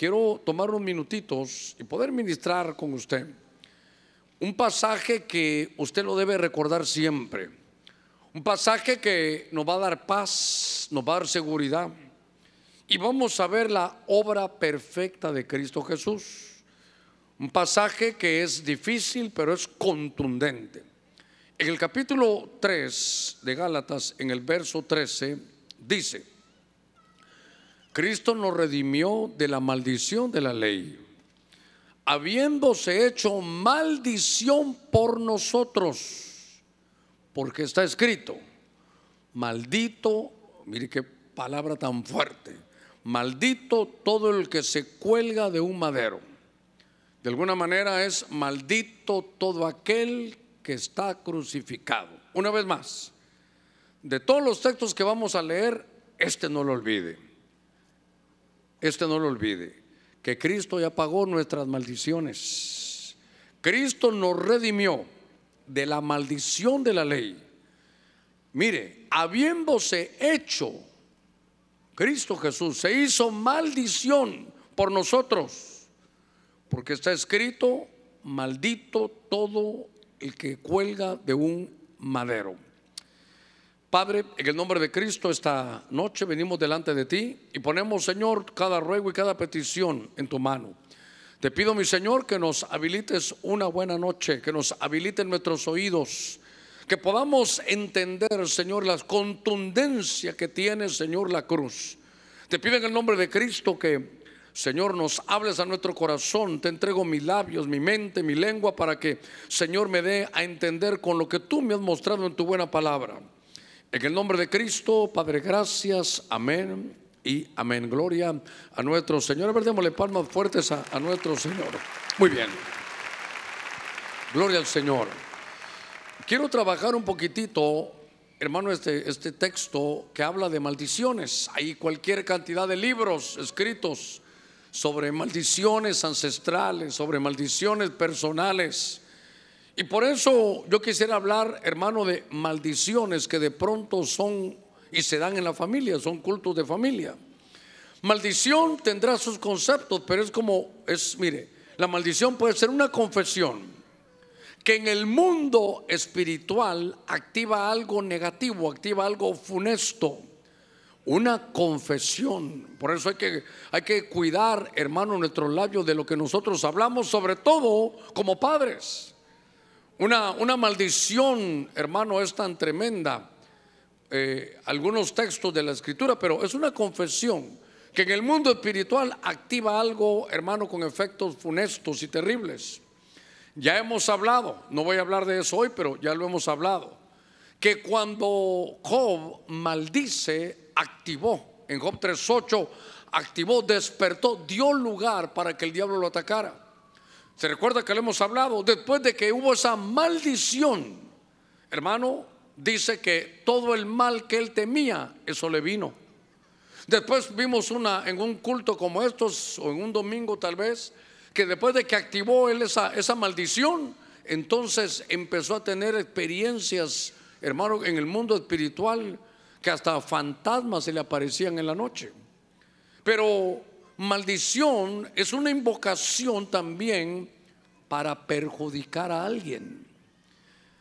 quiero tomar unos minutitos y poder ministrar con usted un pasaje que usted lo debe recordar siempre. Un pasaje que nos va a dar paz, nos va a dar seguridad. Y vamos a ver la obra perfecta de Cristo Jesús. Un pasaje que es difícil, pero es contundente. En el capítulo 3 de Gálatas, en el verso 13, dice, Cristo nos redimió de la maldición de la ley, habiéndose hecho maldición por nosotros, porque está escrito, maldito, mire qué palabra tan fuerte, maldito todo el que se cuelga de un madero. De alguna manera es maldito todo aquel que está crucificado. Una vez más, de todos los textos que vamos a leer, este no lo olvide. Este no lo olvide. Que Cristo ya pagó nuestras maldiciones. Cristo nos redimió de la maldición de la ley. Mire, habiéndose hecho, Cristo Jesús se hizo maldición por nosotros. Porque está escrito, maldito todo el que cuelga de un madero. Padre, en el nombre de Cristo, esta noche venimos delante de ti y ponemos, Señor, cada ruego y cada petición en tu mano. Te pido, mi Señor, que nos habilites una buena noche, que nos habiliten nuestros oídos, que podamos entender, Señor, la contundencia que tiene, Señor, la cruz. Te pido en el nombre de Cristo que Señor, nos hables a nuestro corazón. Te entrego mis labios, mi mente, mi lengua para que, Señor, me dé a entender con lo que tú me has mostrado en tu buena palabra. En el nombre de Cristo, Padre, gracias. Amén y amén. Gloria a nuestro Señor. A ver, démosle palmas fuertes a, a nuestro Señor. Muy bien. Gloria al Señor. Quiero trabajar un poquitito hermano, este, este texto que habla de maldiciones. Hay cualquier cantidad de libros escritos sobre maldiciones ancestrales, sobre maldiciones personales. Y por eso yo quisiera hablar, hermano, de maldiciones que de pronto son y se dan en la familia, son cultos de familia. Maldición tendrá sus conceptos, pero es como, es, mire, la maldición puede ser una confesión que en el mundo espiritual activa algo negativo, activa algo funesto una confesión. Por eso hay que, hay que cuidar, hermano, nuestros labios de lo que nosotros hablamos, sobre todo como padres. Una, una maldición, hermano, es tan tremenda. Eh, algunos textos de la escritura, pero es una confesión que en el mundo espiritual activa algo, hermano, con efectos funestos y terribles. Ya hemos hablado, no voy a hablar de eso hoy, pero ya lo hemos hablado, que cuando Job maldice activó, en Job 3.8, activó, despertó, dio lugar para que el diablo lo atacara. Se recuerda que le hemos hablado, después de que hubo esa maldición, hermano, dice que todo el mal que él temía, eso le vino. Después vimos una en un culto como estos, o en un domingo tal vez, que después de que activó él esa, esa maldición, entonces empezó a tener experiencias, hermano, en el mundo espiritual que hasta fantasmas se le aparecían en la noche. Pero maldición es una invocación también para perjudicar a alguien.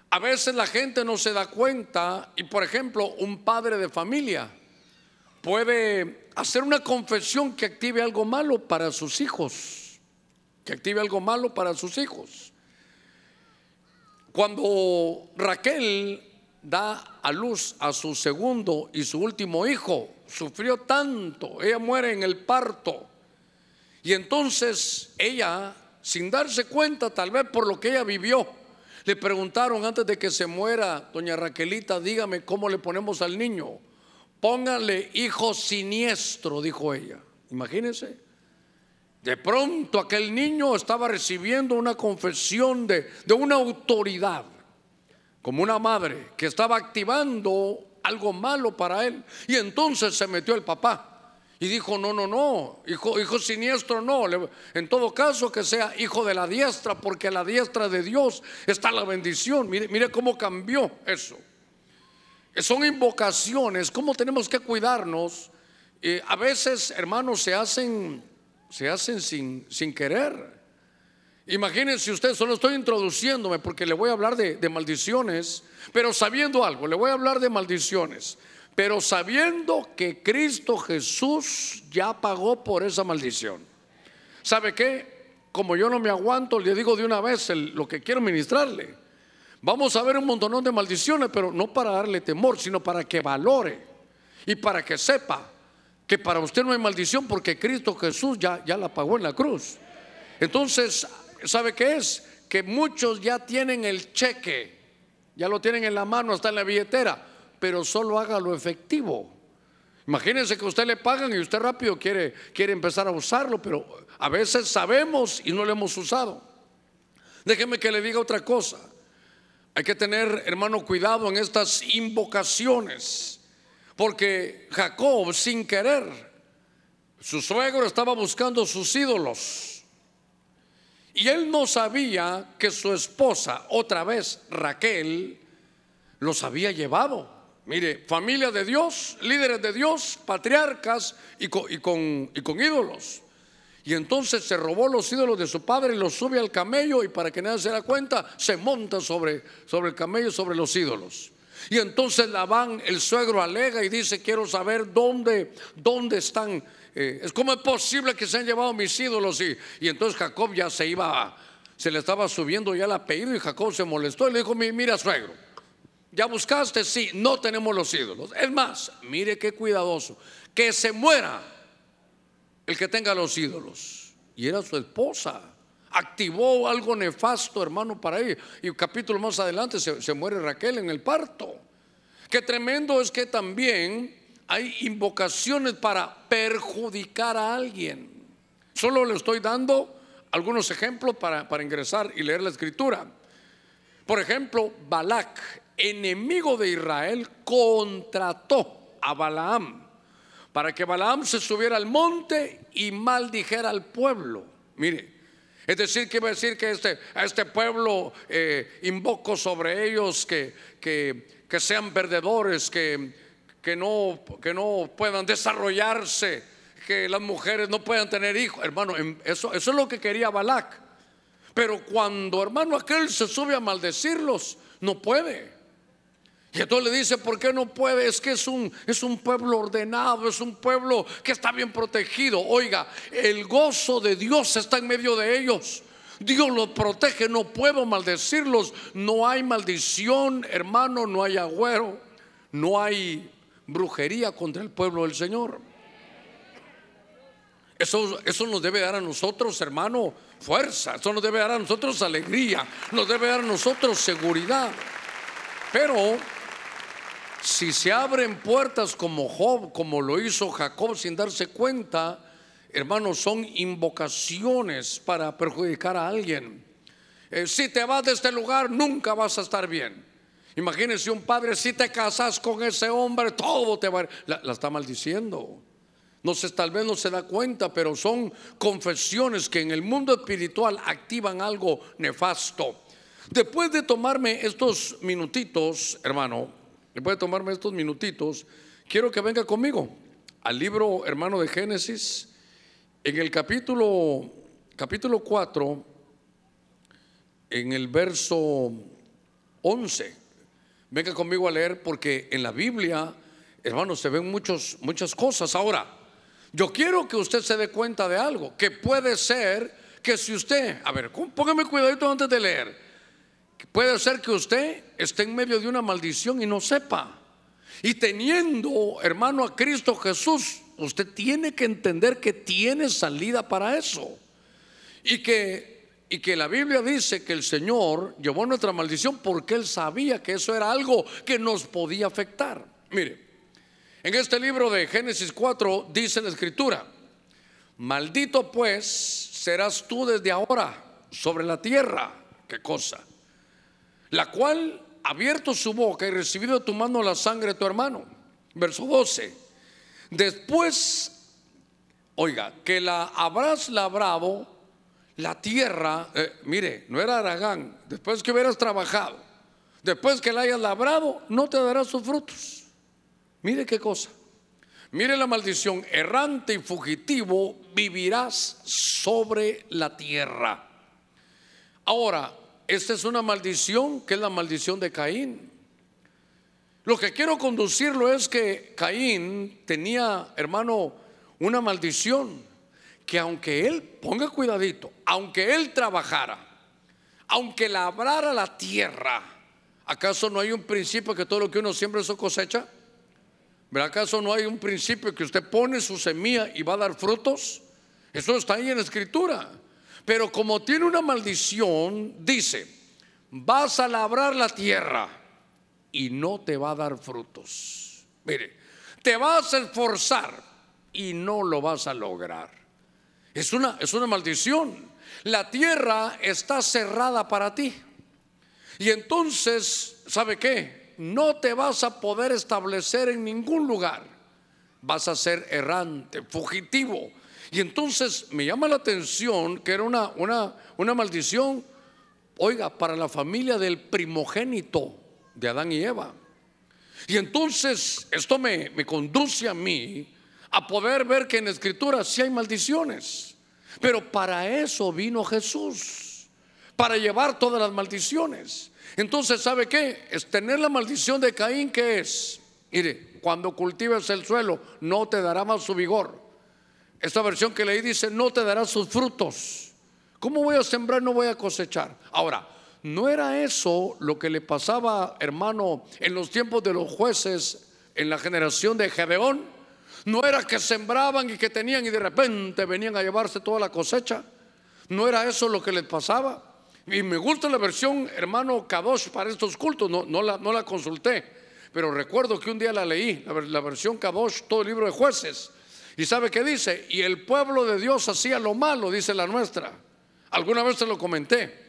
A veces la gente no se da cuenta y por ejemplo un padre de familia puede hacer una confesión que active algo malo para sus hijos, que active algo malo para sus hijos. Cuando Raquel da a luz a su segundo y su último hijo. Sufrió tanto, ella muere en el parto. Y entonces ella, sin darse cuenta tal vez por lo que ella vivió, le preguntaron antes de que se muera, doña Raquelita, dígame cómo le ponemos al niño. Póngale hijo siniestro, dijo ella. Imagínense. De pronto aquel niño estaba recibiendo una confesión de, de una autoridad como una madre que estaba activando algo malo para él. Y entonces se metió el papá y dijo, no, no, no, hijo, hijo siniestro no. En todo caso que sea hijo de la diestra, porque a la diestra de Dios está la bendición. Mire, mire cómo cambió eso. Son invocaciones, cómo tenemos que cuidarnos. a veces, hermanos, se hacen se hacen sin, sin querer. Imagínense usted, solo estoy introduciéndome porque le voy a hablar de, de, maldiciones, pero sabiendo algo, le voy a hablar de maldiciones, pero sabiendo que Cristo Jesús ya pagó por esa maldición. ¿Sabe qué? Como yo no me aguanto, le digo de una vez lo que quiero ministrarle. Vamos a ver un montón de maldiciones, pero no para darle temor, sino para que valore y para que sepa que para usted no hay maldición porque Cristo Jesús ya, ya la pagó en la cruz. Entonces, ¿sabe qué es? Que muchos ya tienen el cheque, ya lo tienen en la mano, está en la billetera, pero solo haga lo efectivo. Imagínense que a usted le pagan y usted rápido quiere, quiere empezar a usarlo, pero a veces sabemos y no lo hemos usado. Déjeme que le diga otra cosa. Hay que tener, hermano, cuidado en estas invocaciones, porque Jacob, sin querer, su suegro estaba buscando sus ídolos. Y él no sabía que su esposa, otra vez Raquel, los había llevado. Mire, familia de Dios, líderes de Dios, patriarcas y con, ídolos. Y entonces se robó los ídolos de su padre y los sube al camello y para que nadie se da cuenta, se monta sobre, el camello, sobre los ídolos. Y entonces Labán, el suegro, alega y dice, quiero saber dónde, están. Eh, es como es posible que se han llevado mis ídolos. Y, y entonces Jacob ya se iba, se le estaba subiendo ya el apellido y Jacob se molestó y le dijo, mira suegro, ¿Ya buscaste? Sí, no tenemos los ídolos. Es más, mire qué cuidadoso. Que se muera el que tenga los ídolos. Y era su esposa. Activó algo nefasto, hermano, para ella. Y capítulo más adelante se, se muere Raquel en el parto. Qué tremendo es que también hay invocaciones para perjudicar a alguien. Solo le estoy dando algunos ejemplos para, para ingresar y leer la escritura. Por ejemplo, Balak enemigo de Israel, contrató a Balaam para que Balaam se subiera al monte y maldijera al pueblo. Mire, es decir, que iba a decir que este, a este pueblo eh, invoco sobre ellos que, que, que sean perdedores, que, que, no, que no puedan desarrollarse, que las mujeres no puedan tener hijos. Hermano, eso, eso es lo que quería Balac. Pero cuando hermano aquel se sube a maldecirlos, no puede. Y entonces le dice, ¿por qué no puede? Es que es un, es un pueblo ordenado, es un pueblo que está bien protegido. Oiga, el gozo de Dios está en medio de ellos. Dios los protege, no puedo maldecirlos. No hay maldición, hermano, no hay agüero, no hay brujería contra el pueblo del Señor. Eso, eso nos debe dar a nosotros, hermano, fuerza. Eso nos debe dar a nosotros alegría. Nos debe dar a nosotros seguridad. Pero si se abren puertas como Job, como lo hizo Jacob sin darse cuenta, hermanos, son invocaciones para perjudicar a alguien. Eh, si te vas de este lugar, nunca vas a estar bien. Imagínense un padre, si te casas con ese hombre, todo te va a... La, la está maldiciendo. No sé, tal vez no se da cuenta, pero son confesiones que en el mundo espiritual activan algo nefasto. Después de tomarme estos minutitos, hermano, Después de tomarme estos minutitos, quiero que venga conmigo al libro hermano de Génesis, en el capítulo, capítulo 4, en el verso 11. Venga conmigo a leer porque en la Biblia, hermanos, se ven muchos, muchas cosas. Ahora, yo quiero que usted se dé cuenta de algo, que puede ser que si usted, a ver, póngame cuidadito antes de leer. Puede ser que usted esté en medio de una maldición y no sepa. Y teniendo, hermano, a Cristo Jesús, usted tiene que entender que tiene salida para eso. Y que, y que la Biblia dice que el Señor llevó nuestra maldición porque Él sabía que eso era algo que nos podía afectar. Mire, en este libro de Génesis 4 dice la escritura, maldito pues serás tú desde ahora sobre la tierra. ¿Qué cosa? La cual abierto su boca y recibido tu mano la sangre de tu hermano. Verso 12. Después, oiga, que la habrás labrado la tierra, eh, mire, no era Aragán, después que hubieras trabajado, después que la hayas labrado, no te dará sus frutos. Mire qué cosa. Mire la maldición, errante y fugitivo vivirás sobre la tierra. Ahora, esta es una maldición que es la maldición de Caín. Lo que quiero conducirlo es que Caín tenía, hermano, una maldición que aunque él, ponga cuidadito, aunque él trabajara, aunque labrara la tierra, ¿acaso no hay un principio que todo lo que uno siembra eso cosecha? ¿Acaso no hay un principio que usted pone su semilla y va a dar frutos? Eso está ahí en la escritura. Pero como tiene una maldición, dice, vas a labrar la tierra y no te va a dar frutos. Mire, te vas a esforzar y no lo vas a lograr. Es una, es una maldición. La tierra está cerrada para ti. Y entonces, ¿sabe qué? no te vas a poder establecer en ningún lugar. Vas a ser errante, fugitivo. Y entonces me llama la atención que era una, una, maldición, oiga, para la familia del primogénito de Adán y Eva. Y entonces esto me, me conduce a mí a poder ver que en escritura sí hay maldiciones. Pero para eso vino Jesús, para llevar todas las maldiciones. Entonces, ¿sabe qué? Es tener la maldición de Caín, ¿qué es? Mire, cuando cultives el suelo, no te dará más su vigor. Esta versión que leí dice, no te dará sus frutos. ¿Cómo voy a sembrar? No voy a cosechar. Ahora, ¿no era eso lo que le pasaba, hermano, en los tiempos de los jueces, en la generación de Gedeón? ¿No era que sembraban y que tenían y de repente venían a llevarse toda la cosecha? ¿No era eso lo que les pasaba? Y me gusta la versión, hermano Kadosh, para estos cultos. No, no, la, no la consulté, pero recuerdo que un día la leí, la, versión Kadosh, todo el libro de jueces. Y sabe qué dice, y el pueblo de Dios hacía lo malo, dice la nuestra. Alguna vez se lo comenté.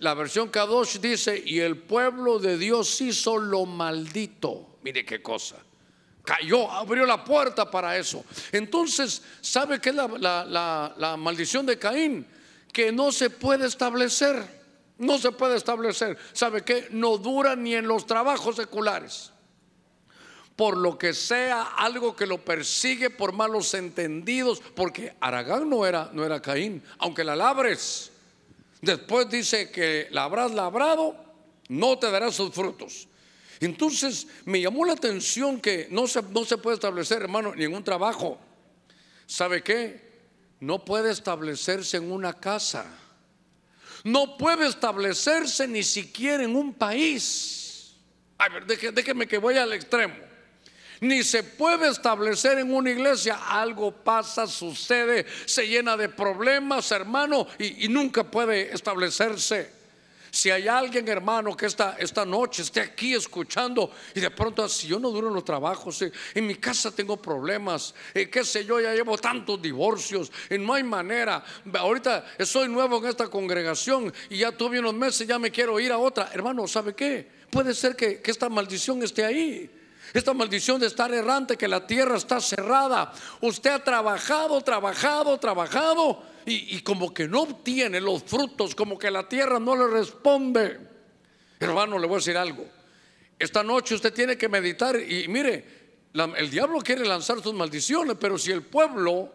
La versión Kadosh dice, y el pueblo de Dios hizo lo maldito. Mire qué cosa. Cayó, abrió la puerta para eso. Entonces, ¿sabe qué es la, la maldición de Caín? que no se puede establecer. No se puede establecer. ¿Sabe qué? No dura ni en los trabajos seculares. Por lo que sea algo que lo persigue por malos entendidos, porque Aragán no era, no era Caín, aunque la labres. Después dice que la habrás labrado, no te dará sus frutos. Entonces me llamó la atención que no se, no se puede establecer, hermano, ningún trabajo. ¿Sabe qué? no puede establecerse en una casa. No puede establecerse ni siquiera en un país. A ver, déjeme que voy al extremo. Ni se puede establecer en una iglesia. Algo pasa, sucede, se llena de problemas, hermano, y, nunca puede establecerse. Si hay alguien, hermano, que esta, esta noche esté aquí escuchando y de pronto, si yo no duro en los trabajos, eh, en mi casa tengo problemas, eh, qué sé yo, ya llevo tantos divorcios, y no hay manera. Ahorita soy nuevo en esta congregación y ya tuve unos meses, ya me quiero ir a otra. Hermano, ¿sabe qué? Puede ser que, que esta maldición esté ahí. Esta maldición de estar errante, que la tierra está cerrada. Usted ha trabajado, trabajado, trabajado y, como que no obtiene los frutos, como que la tierra no le responde. Hermano, le voy a decir algo. Esta noche usted tiene que meditar y mire, el diablo quiere lanzar sus maldiciones, pero si el pueblo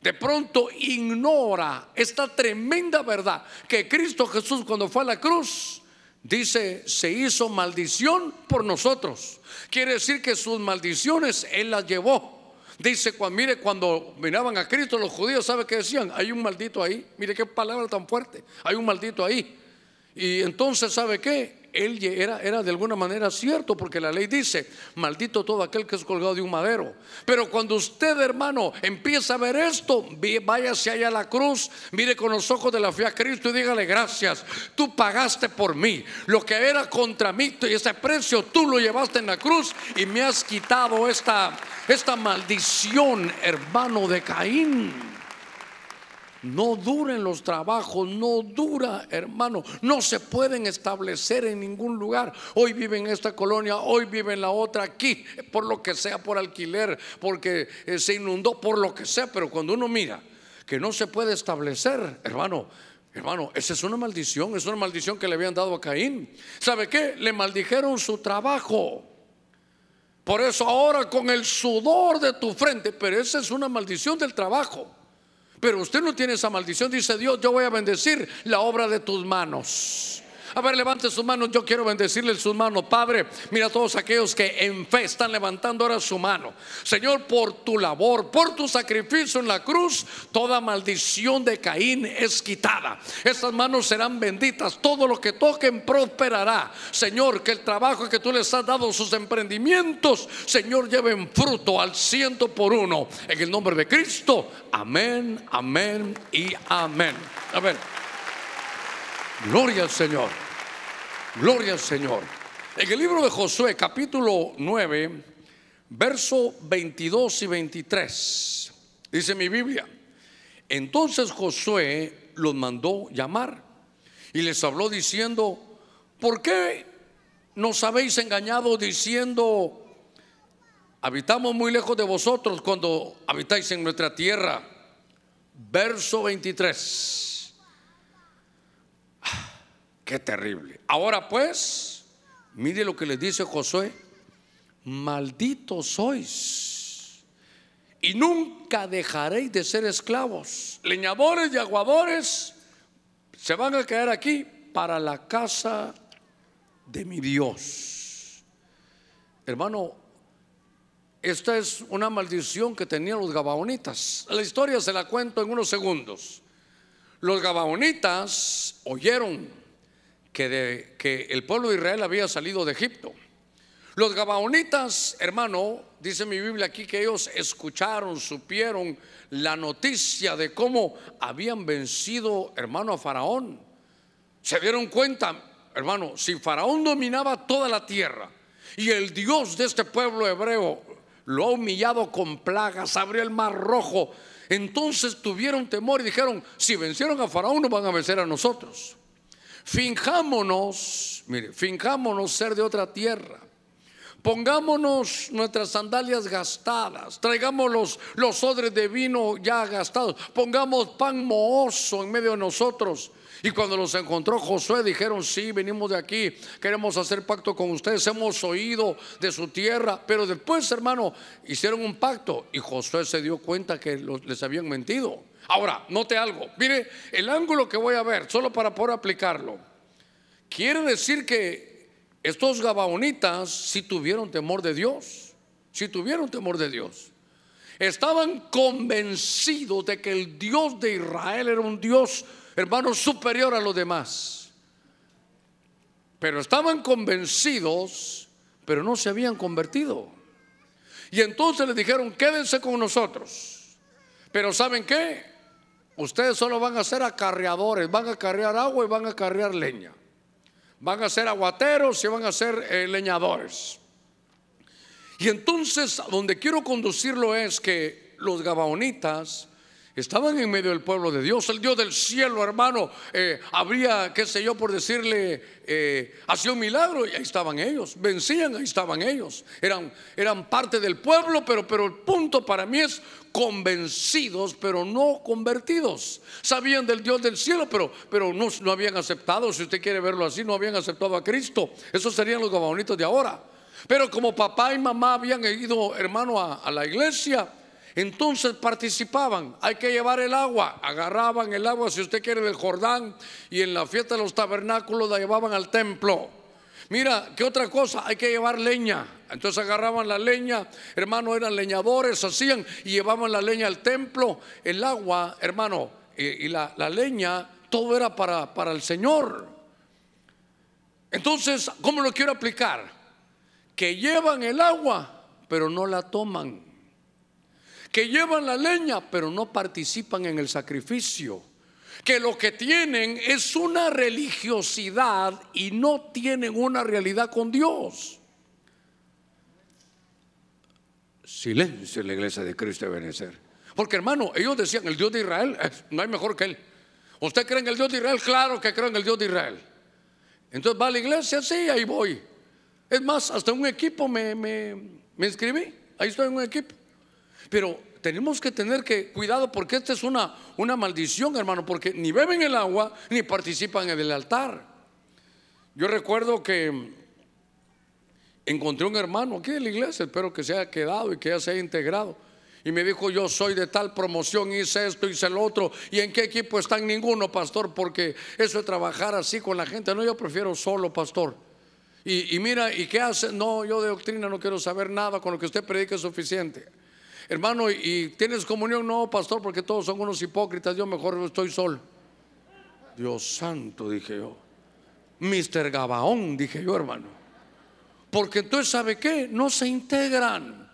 de pronto ignora esta tremenda verdad que Cristo Jesús cuando fue a la cruz, dice, se hizo maldición por nosotros. Quiere decir que sus maldiciones Él las llevó. Dice, cuando, mire, cuando miraban a Cristo los judíos, ¿sabe qué decían? Hay un maldito ahí. Mire qué palabra tan fuerte. Hay un maldito ahí. Y entonces, ¿sabe qué? Él era, era de alguna manera cierto, porque la ley dice, maldito todo aquel que es colgado de un madero. Pero cuando usted, hermano, empieza a ver esto, váyase allá a la cruz, mire con los ojos de la fe a Cristo y dígale gracias. Tú pagaste por mí. Lo que era contra mí y ese precio tú lo llevaste en la cruz y me has quitado esta, esta maldición, hermano de Caín. No duren los trabajos, no dura, hermano. No se pueden establecer en ningún lugar. Hoy vive en esta colonia, hoy vive en la otra, aquí, por lo que sea, por alquiler, porque eh, se inundó, por lo que sea. Pero cuando uno mira que no se puede establecer, hermano, Hermano, esa es una maldición, es una maldición que le habían dado a Caín. ¿Sabe qué? Le maldijeron su trabajo. Por eso ahora con el sudor de tu frente, pero esa es una maldición del trabajo. Pero usted no tiene esa maldición, dice Dios, yo voy a bendecir la obra de tus manos. A ver, levante sus manos. Yo quiero bendecirle sus manos. Padre, mira a todos aquellos que en fe están levantando ahora su mano. Señor, por tu labor, por tu sacrificio en la cruz, toda maldición de Caín es quitada. Estas manos serán benditas. Todo lo que toquen prosperará. Señor, que el trabajo que tú les has dado, sus emprendimientos, Señor, lleven fruto al ciento por uno. En el nombre de Cristo. Amén, amén y amén. A ver. Gloria al Señor. Gloria al Señor. En el libro de Josué, capítulo 9, verso 22 y 23, dice mi Biblia. Entonces Josué los mandó llamar y les habló diciendo, ¿por qué nos habéis engañado diciendo, habitamos muy lejos de vosotros cuando habitáis en nuestra tierra? Verso 23. Qué terrible. Ahora pues, mire lo que le dice Josué, malditos sois y nunca dejaréis de ser esclavos. Leñadores y aguadores se van a quedar aquí para la casa de mi Dios. Hermano, esta es una maldición que tenían los gabaonitas. La historia se la cuento en unos segundos. Los gabaonitas oyeron que, de, que el pueblo de Israel había salido de Egipto. Los gabaonitas, hermano, dice mi Biblia aquí que ellos escucharon, supieron la noticia de cómo habían vencido, hermano, a Faraón. Se dieron cuenta, hermano, si Faraón dominaba toda la tierra y el Dios de este pueblo hebreo lo ha humillado con plagas, abrió el mar rojo, entonces tuvieron temor y dijeron, si vencieron a Faraón, no van a vencer a nosotros. Finjámonos, mire, finjámonos ser de otra tierra. Pongámonos nuestras sandalias gastadas, traigamos los, los odres de vino ya gastados, pongamos pan mohoso en medio de nosotros. Y cuando los encontró Josué, dijeron: Sí, venimos de aquí, queremos hacer pacto con ustedes, hemos oído de su tierra. Pero después, hermano, hicieron un pacto y Josué se dio cuenta que les habían mentido. Ahora, note algo. Mire, el ángulo que voy a ver, solo para poder aplicarlo. Quiere decir que estos gabaonitas si tuvieron temor de Dios. Si tuvieron temor de Dios. Estaban convencidos de que el Dios de Israel era un Dios, hermano, superior a los demás. Pero estaban convencidos, pero no se habían convertido. Y entonces les dijeron, quédense con nosotros. Pero ¿saben qué? Ustedes solo van a ser acarreadores, van a acarrear agua y van a acarrear leña. Van a ser aguateros y van a ser eh, leñadores. Y entonces, donde quiero conducirlo es que los gabaonitas Estaban en medio del pueblo de Dios, el Dios del cielo, hermano. Eh, habría, qué sé yo, por decirle, eh, hacía un milagro y ahí estaban ellos. Vencían, ahí estaban ellos. Eran, eran parte del pueblo, pero, pero el punto para mí es convencidos, pero no convertidos. Sabían del Dios del cielo, pero, pero no, no habían aceptado, si usted quiere verlo así, no habían aceptado a Cristo. Esos serían los gabaonitos de ahora. Pero como papá y mamá habían ido, hermano, a la iglesia, entonces participaban, hay que llevar el agua, agarraban el agua, si usted quiere, del Jordán y en la fiesta de los tabernáculos la llevaban al templo. Mira, ¿qué otra cosa? Hay que llevar leña. Entonces agarraban la leña, hermano, eran leñadores, hacían y llevaban la leña al templo. El agua, hermano, y, la, la, leña, todo era para, para el Señor. Entonces, ¿cómo lo quiero aplicar? Que llevan el agua, pero no la toman que llevan la leña pero no participan en el sacrificio, que lo que tienen es una religiosidad y no tienen una realidad con Dios. Silencio en la iglesia de Cristo de Benecer. Porque hermano, ellos decían, el Dios de Israel, no hay mejor que él. ¿Usted cree en el Dios de Israel? Claro que creo en el Dios de Israel. Entonces va a la iglesia, sí, ahí voy. Es más, hasta un equipo me, me inscribí. Ahí estoy en un equipo. Pero tenemos que tener que cuidado porque esta es una, una maldición, hermano, porque ni beben el agua ni participan en el altar. Yo recuerdo que encontré un hermano aquí en la iglesia, espero que se haya quedado y que ya se haya integrado. Y me dijo, yo soy de tal promoción, hice esto, hice el otro. ¿Y en qué equipo están? Ninguno, pastor, porque eso de trabajar así con la gente, no, yo prefiero solo, pastor. Y, y mira, ¿y qué hace? No, yo de doctrina no quiero saber nada, con lo que usted predica es suficiente. Hermano, ¿y tienes comunión? No, pastor, porque todos son unos hipócritas, yo mejor estoy solo. Dios santo, dije yo. Mister Gabaón, dije yo, hermano. Porque entonces, ¿sabe qué? No se integran.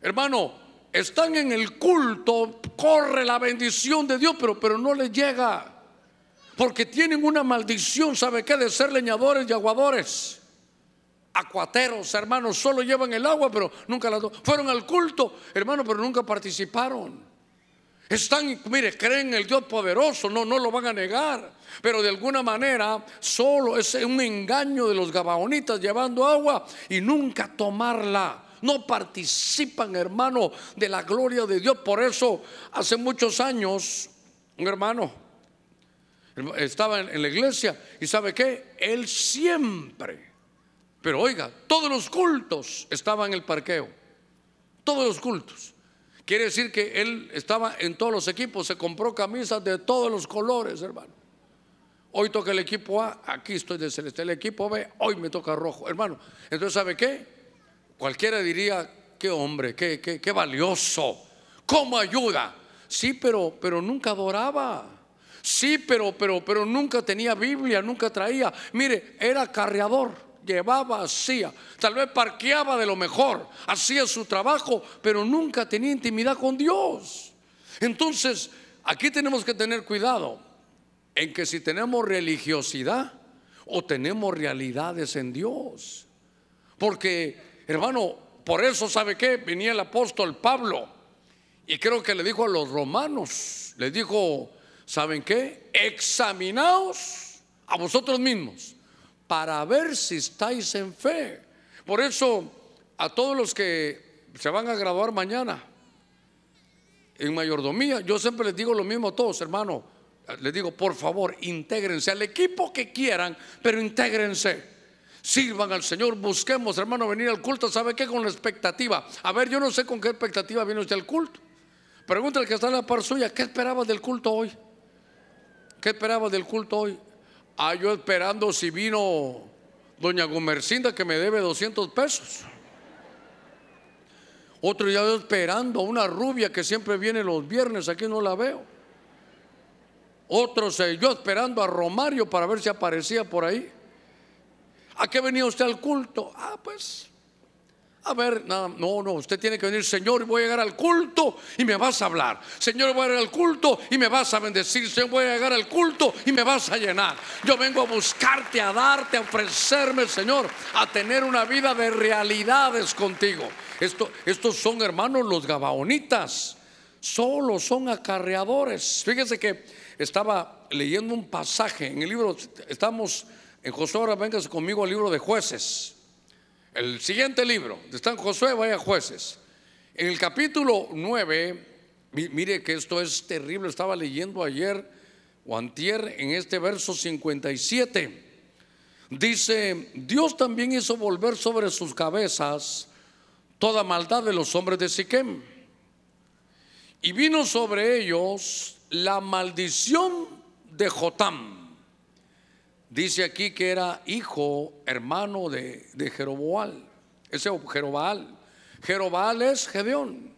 Hermano, están en el culto, corre la bendición de Dios, pero, pero no les llega. Porque tienen una maldición, ¿sabe qué? De ser leñadores y aguadores. Acuateros, hermanos, solo llevan el agua, pero nunca la Fueron al culto, hermano, pero nunca participaron. Están, mire, creen en el Dios poderoso, no, no lo van a negar. Pero de alguna manera, solo es un engaño de los gabaonitas llevando agua y nunca tomarla. No participan, hermano, de la gloria de Dios. Por eso, hace muchos años, un hermano estaba en la iglesia y ¿sabe qué? Él siempre, pero oiga, todos los cultos estaban en el parqueo. Todos los cultos. Quiere decir que él estaba en todos los equipos, se compró camisas de todos los colores, hermano. Hoy toca el equipo A, aquí estoy de celeste. El equipo B, hoy me toca rojo, hermano. Entonces, ¿sabe qué? Cualquiera diría, qué hombre, qué, qué, qué valioso, cómo ayuda. Sí, pero, pero nunca adoraba. Sí, pero, pero, pero nunca tenía Biblia, nunca traía. Mire, era carreador llevaba, hacía, tal vez parqueaba de lo mejor, hacía su trabajo, pero nunca tenía intimidad con Dios. Entonces, aquí tenemos que tener cuidado en que si tenemos religiosidad o tenemos realidades en Dios. Porque, hermano, por eso, ¿sabe qué? Venía el apóstol Pablo y creo que le dijo a los romanos, le dijo, ¿saben qué? Examinaos a vosotros mismos para ver si estáis en fe. Por eso, a todos los que se van a graduar mañana en mayordomía, yo siempre les digo lo mismo a todos, hermano. Les digo, por favor, intégrense al equipo que quieran, pero intégrense. Sirvan al Señor, busquemos, hermano, venir al culto. ¿Sabe qué? Con la expectativa. A ver, yo no sé con qué expectativa viene usted al culto. Pregúntale que está en la par suya, ¿qué esperaba del culto hoy? ¿Qué esperaba del culto hoy? Ah, yo esperando si vino doña Gomercinda que me debe 200 pesos. Otro ya yo esperando una rubia que siempre viene los viernes, aquí no la veo. Otros yo esperando a Romario para ver si aparecía por ahí. ¿A qué venía usted al culto? Ah, pues a ver, no, no, usted tiene que venir, Señor, voy a llegar al culto y me vas a hablar. Señor, voy a llegar al culto y me vas a bendecir. Señor, voy a llegar al culto y me vas a llenar. Yo vengo a buscarte, a darte, a ofrecerme, Señor, a tener una vida de realidades contigo. Esto, estos son, hermanos, los gabaonitas. Solo son acarreadores. Fíjese que estaba leyendo un pasaje en el libro, estamos en Josué, ahora véngase conmigo al libro de jueces. El siguiente libro, está en Josué, vaya jueces. En el capítulo 9, mire que esto es terrible, estaba leyendo ayer o antier en este verso 57. Dice, Dios también hizo volver sobre sus cabezas toda maldad de los hombres de Siquem. Y vino sobre ellos la maldición de Jotam Dice aquí que era hijo, hermano de, de Jeroboal. Ese Jerobaal. Jerobaal es Gedeón.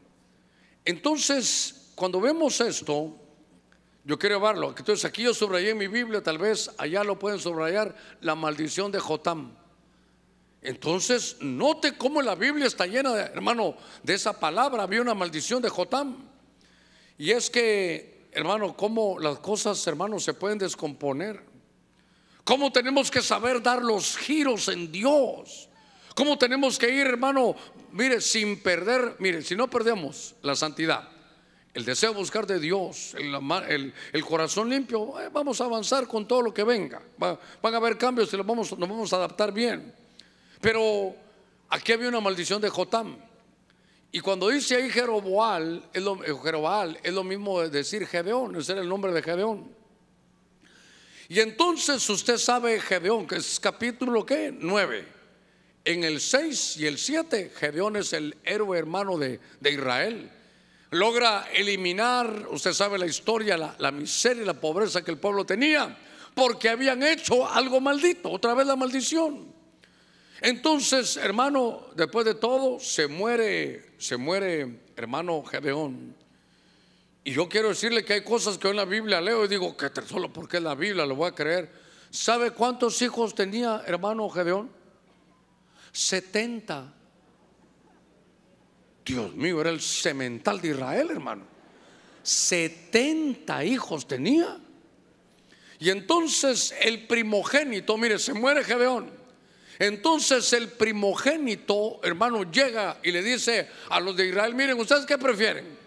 Entonces, cuando vemos esto, yo quiero verlo. Entonces, aquí yo subrayé en mi Biblia, tal vez allá lo pueden subrayar, la maldición de Jotam. Entonces, note cómo la Biblia está llena, de, hermano, de esa palabra. Había una maldición de Jotam. Y es que, hermano, cómo las cosas, hermano, se pueden descomponer. ¿Cómo tenemos que saber dar los giros en Dios? ¿Cómo tenemos que ir, hermano? Mire, sin perder, mire, si no perdemos la santidad, el deseo de buscar de Dios, el, corazón limpio, eh, vamos a avanzar con todo lo que venga. van a haber cambios y nos vamos a adaptar bien. Pero aquí había una maldición de Jotam. Y cuando dice ahí Jeroboal, es lo, Jeroboal, es lo mismo de decir Gedeón, ese era el nombre de Gedeón. Y entonces usted sabe Gedeón, que es capítulo ¿qué? 9. En el 6 y el 7, Gedeón es el héroe hermano de, de Israel. Logra eliminar, usted sabe la historia, la, la miseria y la pobreza que el pueblo tenía, porque habían hecho algo maldito, otra vez la maldición. Entonces, hermano, después de todo, se muere, se muere hermano Gedeón. Y yo quiero decirle que hay cosas que en la Biblia leo y digo que solo porque es la Biblia lo voy a creer. ¿Sabe cuántos hijos tenía hermano Gedeón? 70. Dios mío, era el semental de Israel, hermano. 70 hijos tenía. Y entonces el primogénito, mire, se muere Gedeón. Entonces el primogénito, hermano, llega y le dice a los de Israel, miren, ¿ustedes qué prefieren?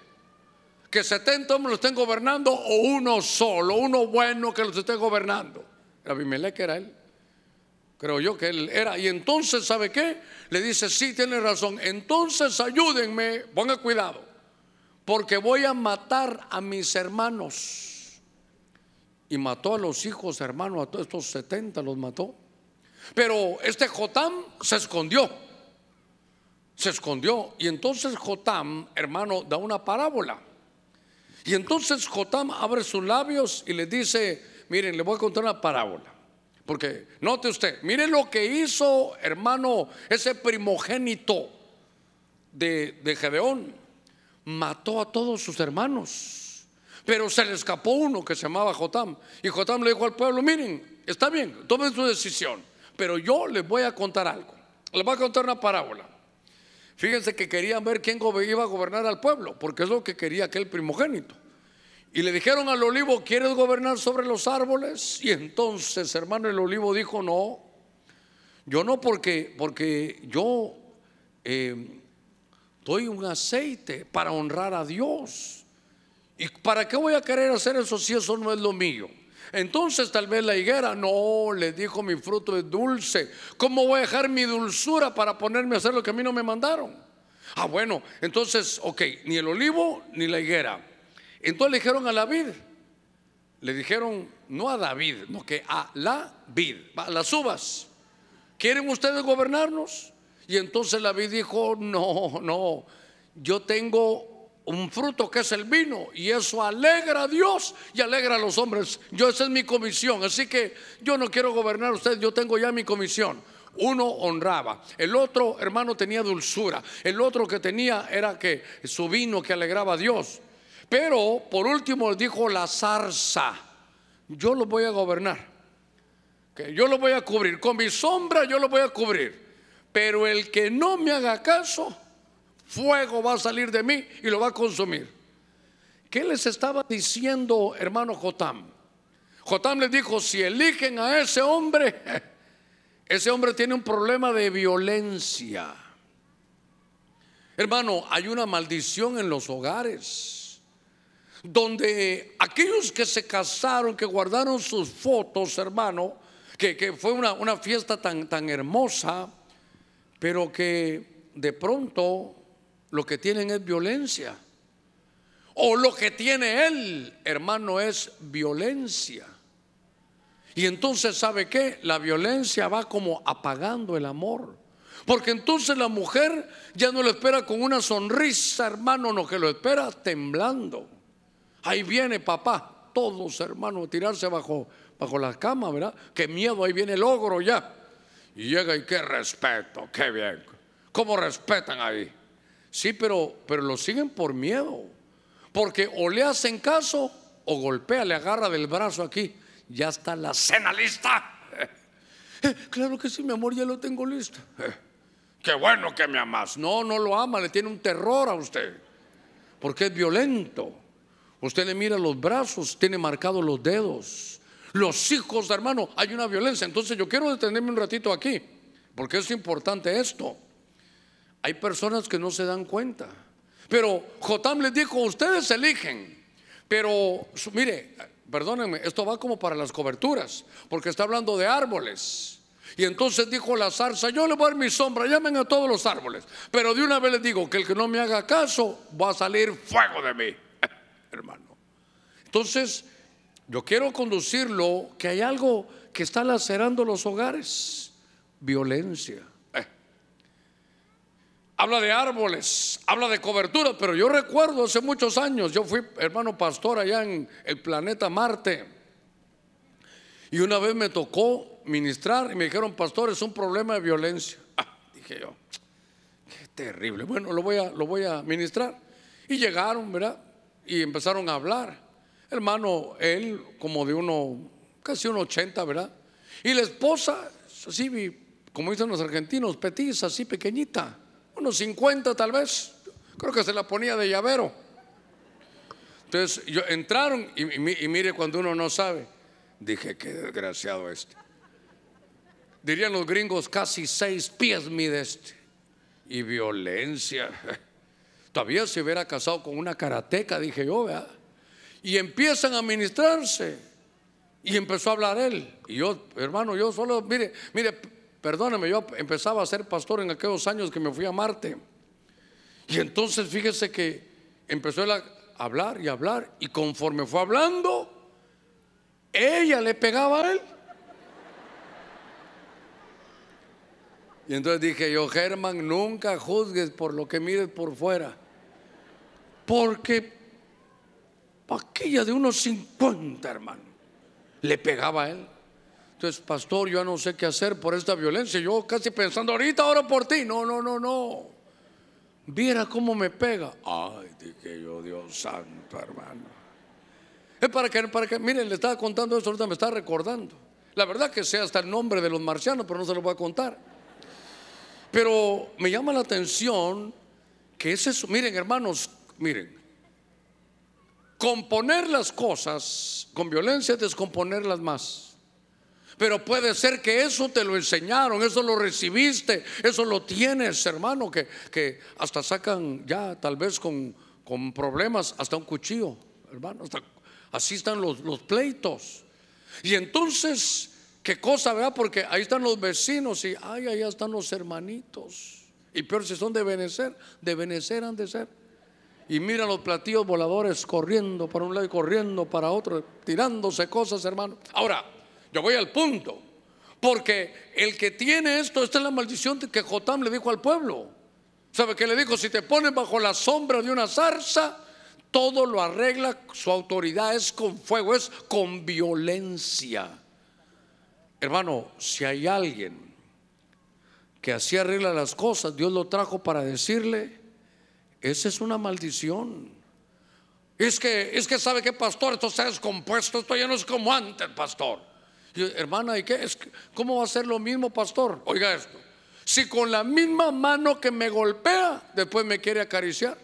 ¿Que 70 hombres los estén gobernando o uno solo, uno bueno que los esté gobernando? Abimelech era él. Creo yo que él era. Y entonces, ¿sabe qué? Le dice, sí, tiene razón. Entonces ayúdenme, ponga cuidado, porque voy a matar a mis hermanos. Y mató a los hijos hermanos, a todos estos 70 los mató. Pero este Jotam se escondió. Se escondió. Y entonces Jotam, hermano, da una parábola. Y entonces Jotam abre sus labios y le dice, miren, le voy a contar una parábola. Porque note usted, miren lo que hizo, hermano, ese primogénito de, de Gedeón. Mató a todos sus hermanos. Pero se le escapó uno que se llamaba Jotam. Y Jotam le dijo al pueblo, miren, está bien, tomen su decisión. Pero yo les voy a contar algo. Les voy a contar una parábola. Fíjense que querían ver quién iba a gobernar al pueblo, porque es lo que quería aquel primogénito. Y le dijeron al olivo, ¿quieres gobernar sobre los árboles? Y entonces, hermano, el olivo dijo, no, yo no porque, porque yo eh, doy un aceite para honrar a Dios. ¿Y para qué voy a querer hacer eso si eso no es lo mío? Entonces tal vez la higuera, no, le dijo mi fruto es dulce. ¿Cómo voy a dejar mi dulzura para ponerme a hacer lo que a mí no me mandaron? Ah, bueno, entonces, ok, ni el olivo ni la higuera. Entonces le dijeron a la vid, le dijeron no a David, no que a la vid, a las uvas. ¿Quieren ustedes gobernarnos? Y entonces la vid dijo, no, no, yo tengo un fruto que es el vino y eso alegra a Dios y alegra a los hombres. Yo esa es mi comisión, así que yo no quiero gobernar a ustedes, yo tengo ya mi comisión. Uno honraba, el otro hermano tenía dulzura, el otro que tenía era que su vino que alegraba a Dios. Pero por último dijo la zarza, yo lo voy a gobernar, que yo lo voy a cubrir, con mi sombra yo lo voy a cubrir, pero el que no me haga caso, fuego va a salir de mí y lo va a consumir. ¿Qué les estaba diciendo hermano Jotam? Jotam les dijo, si eligen a ese hombre, ese hombre tiene un problema de violencia. Hermano, hay una maldición en los hogares, donde aquellos que se casaron, que guardaron sus fotos, hermano, que, fue una, una fiesta tan, tan hermosa, pero que de pronto lo que tienen es violencia. O lo que tiene él, hermano, es violencia. Y entonces, ¿sabe qué? La violencia va como apagando el amor. Porque entonces la mujer ya no lo espera con una sonrisa, hermano, no que lo espera temblando. Ahí viene papá, todos hermano, tirarse bajo, bajo la cama, ¿verdad? Qué miedo, ahí viene el ogro ya. Y llega y qué respeto, qué bien. ¿Cómo respetan ahí? Sí, pero, pero lo siguen por miedo. Porque o le hacen caso o golpea, le agarra del brazo aquí. Ya está la cena lista. Eh, claro que sí, mi amor, ya lo tengo listo. Eh, qué bueno que me amas. No, no lo ama, le tiene un terror a usted. Porque es violento. Usted le mira los brazos, tiene marcados los dedos. Los hijos, hermano, hay una violencia. Entonces yo quiero detenerme un ratito aquí, porque es importante esto. Hay personas que no se dan cuenta. Pero Jotam les dijo, ustedes eligen. Pero mire, perdónenme, esto va como para las coberturas, porque está hablando de árboles. Y entonces dijo la zarza, yo le voy a dar mi sombra, llamen a todos los árboles. Pero de una vez les digo que el que no me haga caso, va a salir fuego de mí, hermano. Entonces, yo quiero conducirlo que hay algo que está lacerando los hogares, violencia. Habla de árboles, habla de cobertura, pero yo recuerdo hace muchos años, yo fui hermano pastor allá en el planeta Marte. Y una vez me tocó ministrar y me dijeron, pastor, es un problema de violencia. Ah, dije yo, qué terrible. Bueno, lo voy a, lo voy a ministrar. Y llegaron, ¿verdad? Y empezaron a hablar. Hermano, él como de uno, casi un 80, ¿verdad? Y la esposa, así, como dicen los argentinos, petiza, así pequeñita unos 50 tal vez. Creo que se la ponía de llavero. Entonces yo, entraron y, mire cuando uno no sabe, dije, qué desgraciado este. Dirían los gringos, casi seis pies mide este. Y violencia. Todavía se hubiera casado con una karateca, dije yo, ¿verdad? Y empiezan a ministrarse. Y empezó a hablar él. Y yo, hermano, yo solo, mire, mire, Perdóneme, yo empezaba a ser pastor en aquellos años que me fui a Marte. Y entonces fíjese que empezó a hablar y hablar y conforme fue hablando, ella le pegaba a él. Y entonces dije yo, Germán, nunca juzgues por lo que mires por fuera. Porque aquella de unos 50, hermano, le pegaba a él. Entonces, pastor, yo no sé qué hacer por esta violencia. Yo casi pensando, ahorita ahora por ti. No, no, no, no. Viera cómo me pega. Ay, dije yo, Dios santo, hermano. Es para que, para que, miren, le estaba contando esto, ahorita me está recordando. La verdad que sé hasta el nombre de los marcianos, pero no se lo voy a contar. Pero me llama la atención que es eso. Miren, hermanos, miren. Componer las cosas con violencia es descomponerlas más. Pero puede ser que eso te lo enseñaron, eso lo recibiste, eso lo tienes, hermano, que, que hasta sacan ya tal vez con, con problemas hasta un cuchillo, hermano. así están los, los pleitos. Y entonces, ¿qué cosa, verdad? Porque ahí están los vecinos y, ay, allá están los hermanitos. Y peor si son de Benecer, de Benecer han de ser. Y mira los platillos voladores corriendo para un lado y corriendo para otro, tirándose cosas, hermano. Ahora, yo voy al punto. Porque el que tiene esto, esta es la maldición que Jotam le dijo al pueblo. ¿Sabe qué le dijo? Si te pones bajo la sombra de una zarza, todo lo arregla, su autoridad es con fuego, es con violencia. Hermano, si hay alguien que así arregla las cosas, Dios lo trajo para decirle, esa es una maldición. Es que, es que sabe que pastor, esto ha descompuesto, esto ya no es como antes, pastor hermana, ¿y qué? Es, ¿Cómo va a ser lo mismo, pastor? Oiga esto. Si con la misma mano que me golpea, después me quiere acariciar.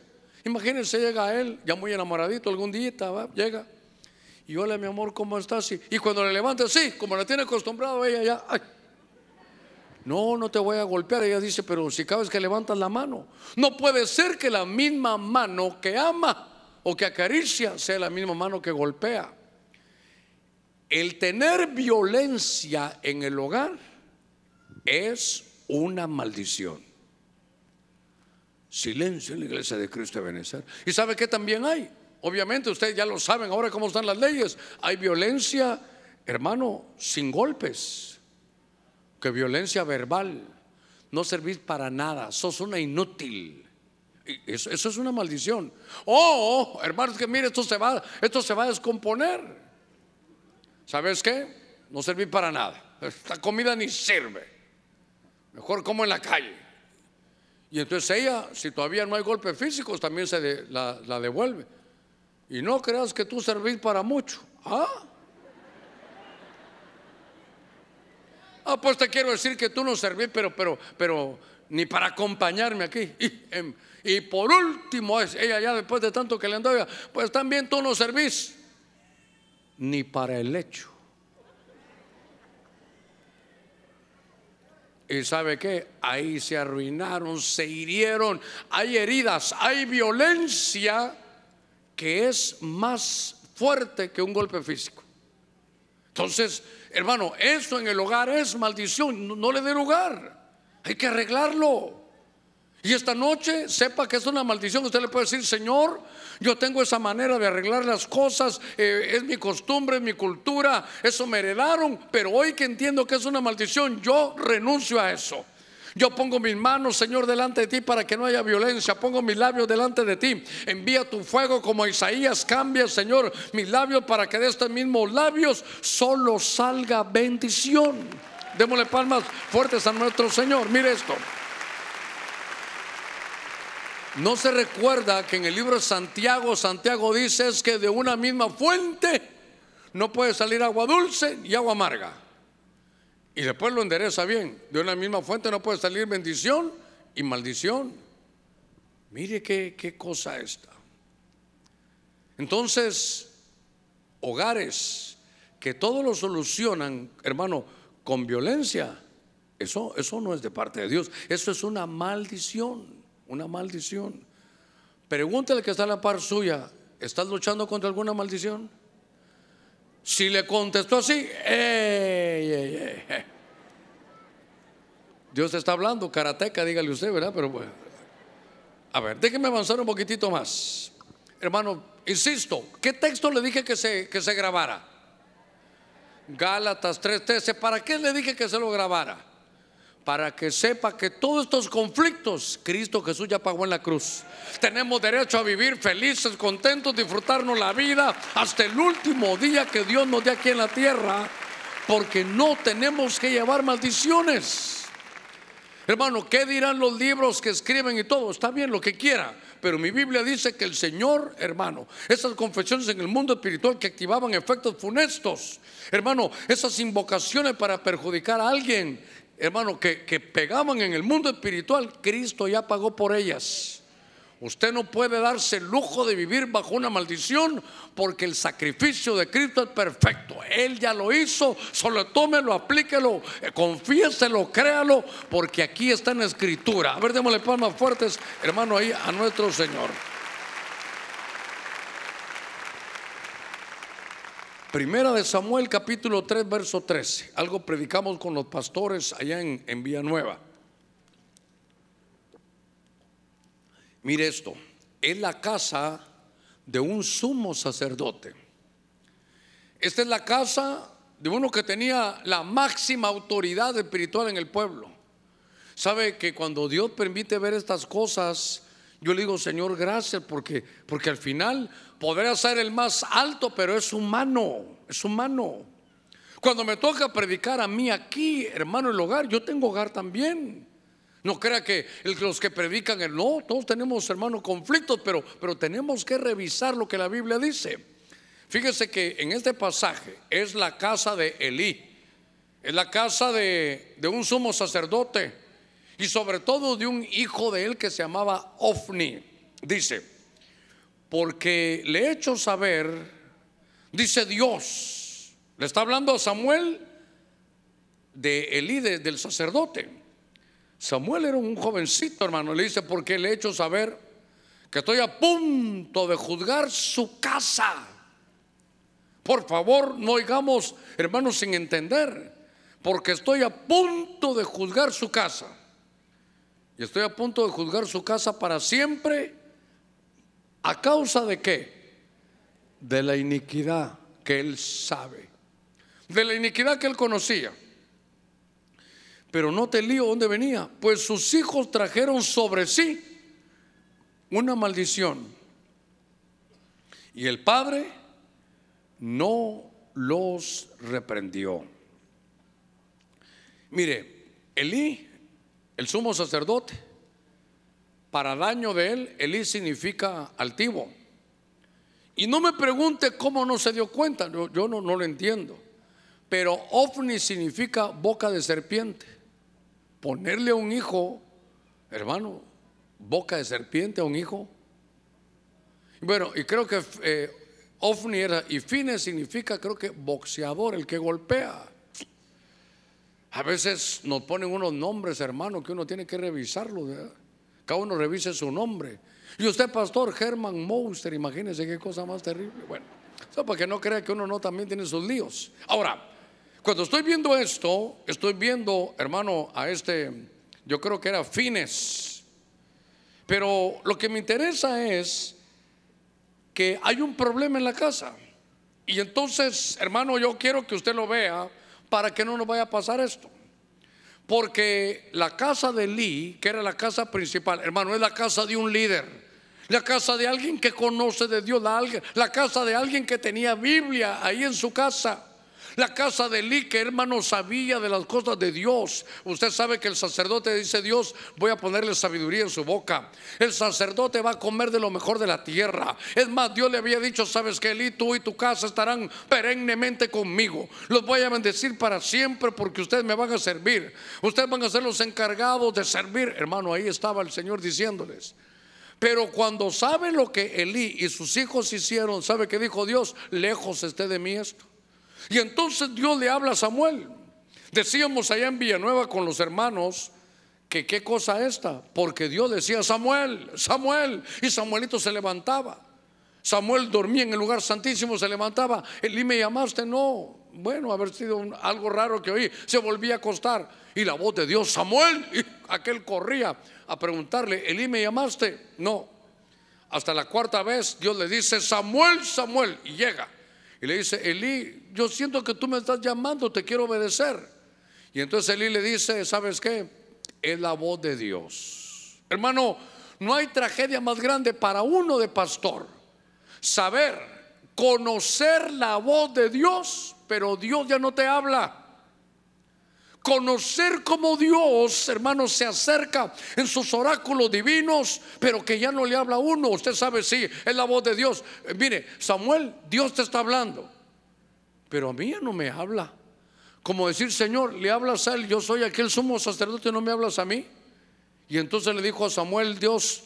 Imagínense, llega a él, ya muy enamoradito, algún día, ¿va? llega. Y hola, mi amor, ¿cómo estás? Y, cuando le levanta, sí, como la tiene acostumbrado ella ya. No, no te voy a golpear. Ella dice, pero si cada vez que levantas la mano, no puede ser que la misma mano que ama o que acaricia sea la misma mano que golpea el tener violencia en el hogar es una maldición. Silencio en la iglesia de Cristo de Benecer. ¿Y sabe que también hay? Obviamente ustedes ya lo saben ahora cómo están las leyes. Hay violencia, hermano, sin golpes. Que violencia verbal. No servís para nada. Sos una inútil. Eso, eso es una maldición. Oh, hermanos, que mire, esto se va, esto se va a descomponer. ¿Sabes qué? No serví para nada. Esta comida ni sirve. Mejor como en la calle. Y entonces ella, si todavía no hay golpes físicos, también se la, devuelve. Y no creas que tú servís para mucho. ¿Ah? Ah, pues te quiero decir que tú no servís, pero, pero, pero ni para acompañarme aquí. Y, em, y por último, ella ya después de tanto que le andaba, pues también tú no servís ni para el lecho. Y sabe que ahí se arruinaron, se hirieron, hay heridas, hay violencia que es más fuerte que un golpe físico. Entonces, hermano, eso en el hogar es maldición, no, no le dé lugar, hay que arreglarlo. Y esta noche sepa que es una maldición. Usted le puede decir, Señor, yo tengo esa manera de arreglar las cosas, eh, es mi costumbre, es mi cultura, eso me heredaron, pero hoy que entiendo que es una maldición, yo renuncio a eso. Yo pongo mis manos, Señor, delante de ti para que no haya violencia. Pongo mis labios delante de ti. Envía tu fuego como Isaías. Cambia, Señor, mis labios para que de estos mismos labios solo salga bendición. Démosle palmas fuertes a nuestro Señor. Mire esto. No se recuerda que en el libro de Santiago, Santiago dice es que de una misma fuente no puede salir agua dulce y agua amarga. Y después lo endereza bien. De una misma fuente no puede salir bendición y maldición. Mire qué, qué cosa esta. Entonces, hogares que todo lo solucionan, hermano, con violencia, eso, eso no es de parte de Dios. Eso es una maldición, una maldición. Pregúntale que está en la par suya, ¿estás luchando contra alguna maldición? Si le contestó así, Dios está hablando, karateca, dígale usted, ¿verdad? Pero bueno. A ver, déjeme avanzar un poquitito más. Hermano, insisto, ¿qué texto le dije que se, que se grabara? Gálatas 3:13. ¿Para qué le dije que se lo grabara? Para que sepa que todos estos conflictos Cristo Jesús ya pagó en la cruz. Tenemos derecho a vivir felices, contentos, disfrutarnos la vida hasta el último día que Dios nos dé aquí en la tierra, porque no tenemos que llevar maldiciones. Hermano, ¿qué dirán los libros que escriben y todo? Está bien lo que quiera, pero mi Biblia dice que el Señor, hermano, esas confesiones en el mundo espiritual que activaban efectos funestos, hermano, esas invocaciones para perjudicar a alguien, hermano, que, que pegaban en el mundo espiritual, Cristo ya pagó por ellas. Usted no puede darse el lujo de vivir bajo una maldición porque el sacrificio de Cristo es perfecto. Él ya lo hizo, solo tómelo, aplíquelo, eh, confiéselo, créalo, porque aquí está en la escritura. A ver, démosle palmas fuertes, hermano, ahí a nuestro Señor. Primera de Samuel capítulo 3, verso 13. Algo predicamos con los pastores allá en, en Villanueva. Mire esto, es la casa de un sumo sacerdote. Esta es la casa de uno que tenía la máxima autoridad espiritual en el pueblo. Sabe que cuando Dios permite ver estas cosas, yo le digo, Señor, gracias, porque, porque al final podría ser el más alto, pero es humano, es humano. Cuando me toca predicar a mí aquí, hermano, el hogar, yo tengo hogar también. No crea que los que predican el no, todos tenemos hermanos conflictos, pero, pero tenemos que revisar lo que la Biblia dice. Fíjese que en este pasaje es la casa de Elí, es la casa de, de un sumo sacerdote y sobre todo de un hijo de él que se llamaba Ofni. Dice, porque le he hecho saber, dice Dios, le está hablando a Samuel de Elí, del sacerdote. Samuel era un jovencito, hermano. Le dice, porque le he hecho saber que estoy a punto de juzgar su casa. Por favor, no oigamos, hermanos, sin entender, porque estoy a punto de juzgar su casa. Y estoy a punto de juzgar su casa para siempre. ¿A causa de qué? De la iniquidad que él sabe. De la iniquidad que él conocía. Pero no te lío dónde venía. Pues sus hijos trajeron sobre sí una maldición. Y el padre no los reprendió. Mire, Elí, el sumo sacerdote, para daño de él, Elí significa altivo. Y no me pregunte cómo no se dio cuenta, yo, no, lo entiendo. Pero ovni significa boca de serpiente ponerle a un hijo, hermano, boca de serpiente a un hijo. Bueno, y creo que eh, Ofni era, y Fine significa, creo que boxeador, el que golpea. A veces nos ponen unos nombres, hermano, que uno tiene que revisarlo. Cada uno revise su nombre. Y usted, pastor, Herman Monster, imagínese qué cosa más terrible. Bueno, para que no crea que uno no también tiene sus líos. Ahora, cuando estoy viendo esto, estoy viendo, hermano, a este, yo creo que era Fines. Pero lo que me interesa es que hay un problema en la casa. Y entonces, hermano, yo quiero que usted lo vea para que no nos vaya a pasar esto. Porque la casa de Lee, que era la casa principal, hermano, es la casa de un líder. La casa de alguien que conoce de Dios, la, la casa de alguien que tenía Biblia ahí en su casa. La casa de Eli, que hermano sabía de las cosas de Dios. Usted sabe que el sacerdote dice Dios, voy a ponerle sabiduría en su boca. El sacerdote va a comer de lo mejor de la tierra. Es más, Dios le había dicho, sabes que Eli, tú y tu casa estarán perennemente conmigo. Los voy a bendecir para siempre porque ustedes me van a servir. Ustedes van a ser los encargados de servir. Hermano, ahí estaba el Señor diciéndoles. Pero cuando saben lo que Elí y sus hijos hicieron, ¿sabe que dijo Dios? Lejos esté de mí esto. Y entonces Dios le habla a Samuel. Decíamos allá en Villanueva con los hermanos que qué cosa esta, porque Dios decía Samuel, Samuel, y Samuelito se levantaba. Samuel dormía en el lugar santísimo, se levantaba. Elí me llamaste, no. Bueno, haber sido algo raro que oí. Se volvía a acostar. Y la voz de Dios, Samuel, y aquel corría a preguntarle, Elí me llamaste, no. Hasta la cuarta vez Dios le dice, Samuel, Samuel, y llega. Y le dice, Elí, yo siento que tú me estás llamando, te quiero obedecer. Y entonces Elí le dice, ¿sabes qué? Es la voz de Dios. Hermano, no hay tragedia más grande para uno de pastor. Saber, conocer la voz de Dios, pero Dios ya no te habla conocer cómo Dios, hermanos, se acerca en sus oráculos divinos, pero que ya no le habla a uno. Usted sabe, sí, es la voz de Dios. Eh, mire, Samuel, Dios te está hablando, pero a mí ya no me habla. Como decir, Señor, le hablas a él, yo soy aquel sumo sacerdote, no me hablas a mí. Y entonces le dijo a Samuel, Dios,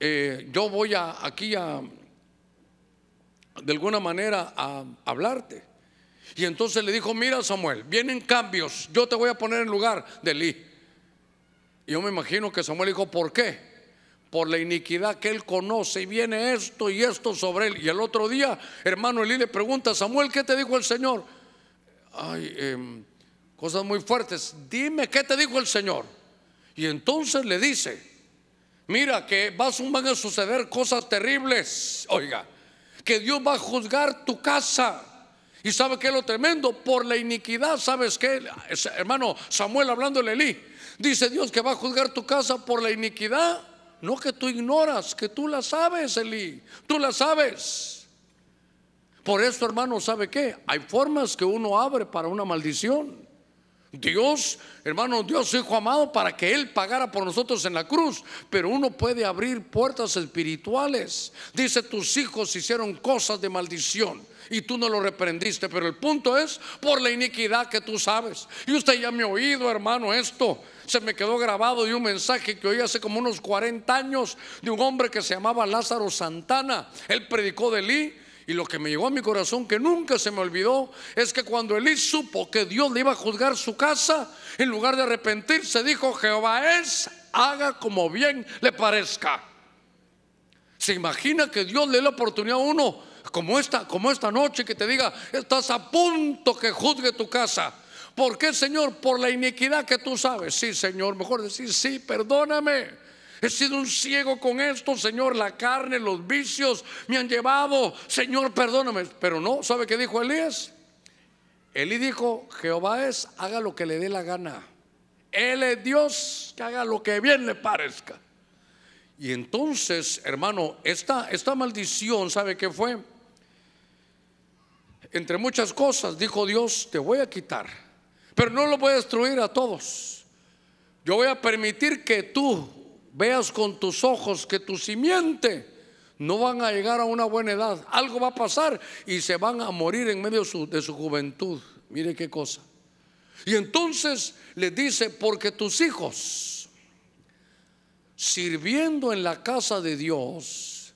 eh, yo voy a, aquí a, de alguna manera, a hablarte. Y entonces le dijo, mira Samuel, vienen cambios, yo te voy a poner en lugar de Elí. Y yo me imagino que Samuel dijo, ¿por qué? Por la iniquidad que él conoce y viene esto y esto sobre él. Y el otro día, hermano Elí le pregunta, Samuel, ¿qué te dijo el Señor? Ay, em, cosas muy fuertes. Dime, ¿qué te dijo el Señor? Y entonces le dice, mira que van a suceder cosas terribles. Oiga, que Dios va a juzgar tu casa. Y sabe que es lo tremendo, por la iniquidad, ¿sabes qué? Hermano Samuel hablando de Elí, dice Dios que va a juzgar tu casa por la iniquidad, no que tú ignoras, que tú la sabes, Elí, tú la sabes. Por eso, hermano, ¿sabe qué? Hay formas que uno abre para una maldición. Dios, hermano, Dios hijo amado para que Él pagara por nosotros en la cruz, pero uno puede abrir puertas espirituales. Dice, tus hijos hicieron cosas de maldición y tú no lo reprendiste. Pero el punto es por la iniquidad que tú sabes. Y usted ya me ha oído, hermano, esto. Se me quedó grabado de un mensaje que oí hace como unos 40 años de un hombre que se llamaba Lázaro Santana. Él predicó de Elí. Y lo que me llegó a mi corazón, que nunca se me olvidó, es que cuando Elí supo que Dios le iba a juzgar su casa, en lugar de arrepentirse, dijo, Jehová es, haga como bien le parezca. Se imagina que Dios le dé la oportunidad a uno como esta, como esta noche que te diga, estás a punto que juzgue tu casa. ¿Por qué, Señor? Por la iniquidad que tú sabes. Sí, Señor, mejor decir, sí, perdóname. He sido un ciego con esto, Señor, la carne, los vicios me han llevado. Señor, perdóname. Pero no, ¿sabe qué dijo Elías? Elí dijo, Jehová es, haga lo que le dé la gana. Él es Dios, que haga lo que bien le parezca. Y entonces, hermano, esta, esta maldición, ¿sabe qué fue? Entre muchas cosas, dijo Dios, te voy a quitar, pero no lo voy a destruir a todos. Yo voy a permitir que tú veas con tus ojos que tu simiente no van a llegar a una buena edad. Algo va a pasar y se van a morir en medio de su, de su juventud. Mire qué cosa. Y entonces le dice, porque tus hijos sirviendo en la casa de Dios,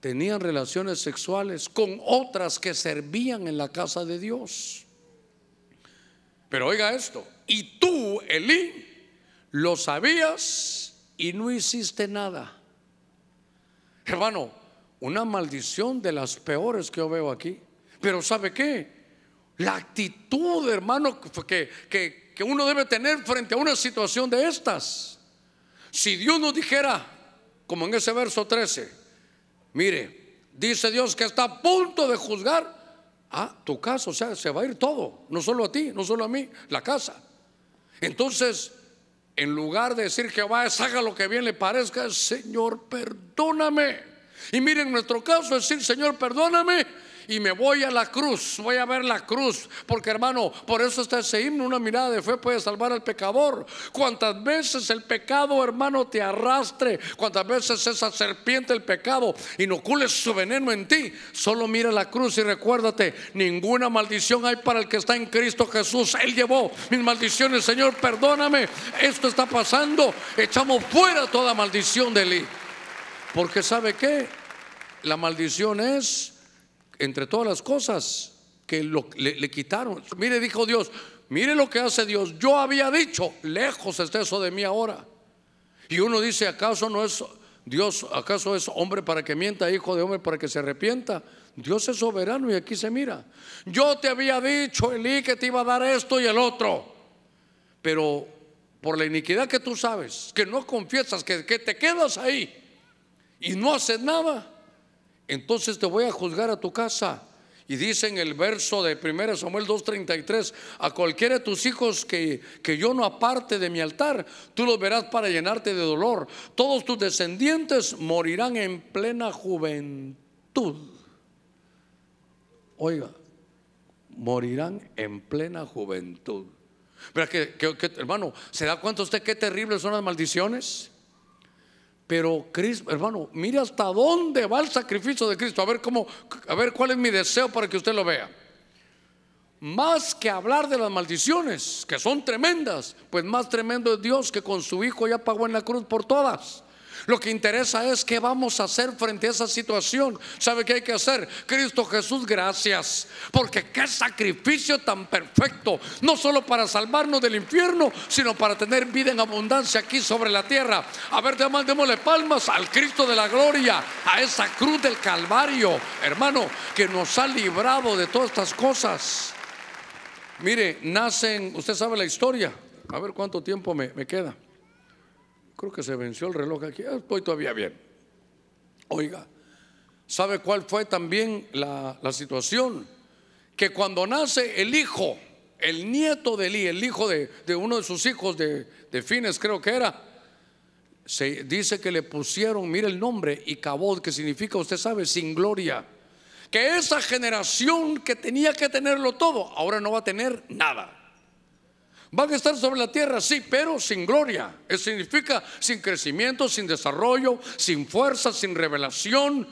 tenían relaciones sexuales con otras que servían en la casa de Dios. Pero oiga esto, y tú, Elí, lo sabías y no hiciste nada. Hermano, una maldición de las peores que yo veo aquí. Pero ¿sabe qué? La actitud, hermano, que, que, que uno debe tener frente a una situación de estas. Si Dios nos dijera, como en ese verso 13, mire, dice Dios que está a punto de juzgar a tu casa, o sea, se va a ir todo, no solo a ti, no solo a mí, la casa. Entonces, en lugar de decir Jehová, haga lo que bien le parezca, Señor, perdóname. Y miren, en nuestro caso, decir, Señor, perdóname y me voy a la cruz, voy a ver la cruz, porque hermano, por eso está ese himno, una mirada de fe puede salvar al pecador. Cuántas veces el pecado, hermano, te arrastre, cuántas veces esa serpiente, el pecado, inocule su veneno en ti, solo mira la cruz y recuérdate, ninguna maldición hay para el que está en Cristo Jesús. Él llevó mis maldiciones, Señor, perdóname, esto está pasando, echamos fuera toda maldición de él. Porque sabe que la maldición es entre todas las cosas que le, quitaron. Mire, dijo Dios, mire lo que hace Dios. Yo había dicho, lejos está eso de mí ahora. Y uno dice, ¿acaso no es Dios, acaso es hombre para que mienta, hijo de hombre para que se arrepienta? Dios es soberano y aquí se mira. Yo te había dicho, Elí, que te iba a dar esto y el otro. Pero por la iniquidad que tú sabes, que no confiesas, que, que te quedas ahí y no haces nada, entonces te voy a juzgar a tu casa. Y dice en el verso de 1 Samuel 2.33, a cualquiera de tus hijos que, que yo no aparte de mi altar, tú los verás para llenarte de dolor. Todos tus descendientes morirán en plena juventud. Oiga, morirán en plena juventud. Pero que, hermano, ¿se da cuenta usted qué terribles son las maldiciones? Pero Cristo, hermano, mire hasta dónde va el sacrificio de Cristo. A ver cómo, a ver cuál es mi deseo para que usted lo vea. Más que hablar de las maldiciones, que son tremendas, pues más tremendo es Dios que con su Hijo ya pagó en la cruz por todas. Lo que interesa es qué vamos a hacer frente a esa situación. ¿Sabe qué hay que hacer? Cristo Jesús, gracias. Porque qué sacrificio tan perfecto. No solo para salvarnos del infierno, sino para tener vida en abundancia aquí sobre la tierra. A ver, démosle palmas al Cristo de la gloria, a esa cruz del Calvario, hermano, que nos ha librado de todas estas cosas. Mire, nacen, usted sabe la historia. A ver cuánto tiempo me, me queda. Creo que se venció el reloj aquí. Ah, estoy todavía bien. Oiga, ¿sabe cuál fue también la, situación? Que cuando nace el hijo, el nieto de Eli, el hijo de, uno de sus hijos de, de, Fines, creo que era, se dice que le pusieron, mire el nombre, y Cabod, que significa, usted sabe, sin gloria. Que esa generación que tenía que tenerlo todo, ahora no va a tener nada. Van a estar sobre la tierra, sí, pero sin gloria. Significa sin crecimiento, sin desarrollo, sin fuerza, sin revelación.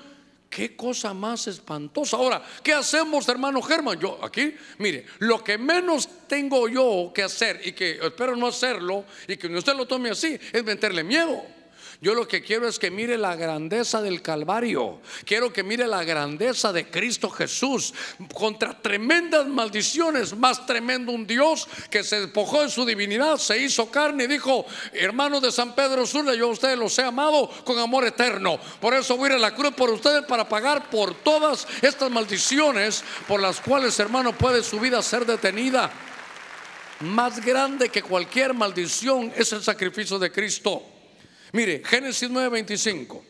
Qué cosa más espantosa. Ahora, ¿qué hacemos, hermano Germán? Yo aquí, mire, lo que menos tengo yo que hacer y que espero no hacerlo y que usted lo tome así es meterle miedo. Yo lo que quiero es que mire la grandeza del Calvario. Quiero que mire la grandeza de Cristo Jesús contra tremendas maldiciones. Más tremendo un Dios que se despojó de su divinidad, se hizo carne y dijo, hermanos de San Pedro Sula, yo a ustedes los he amado con amor eterno. Por eso voy a ir a la cruz por ustedes para pagar por todas estas maldiciones por las cuales, hermano, puede su vida ser detenida. Más grande que cualquier maldición es el sacrificio de Cristo. Mire, Génesis 9:25.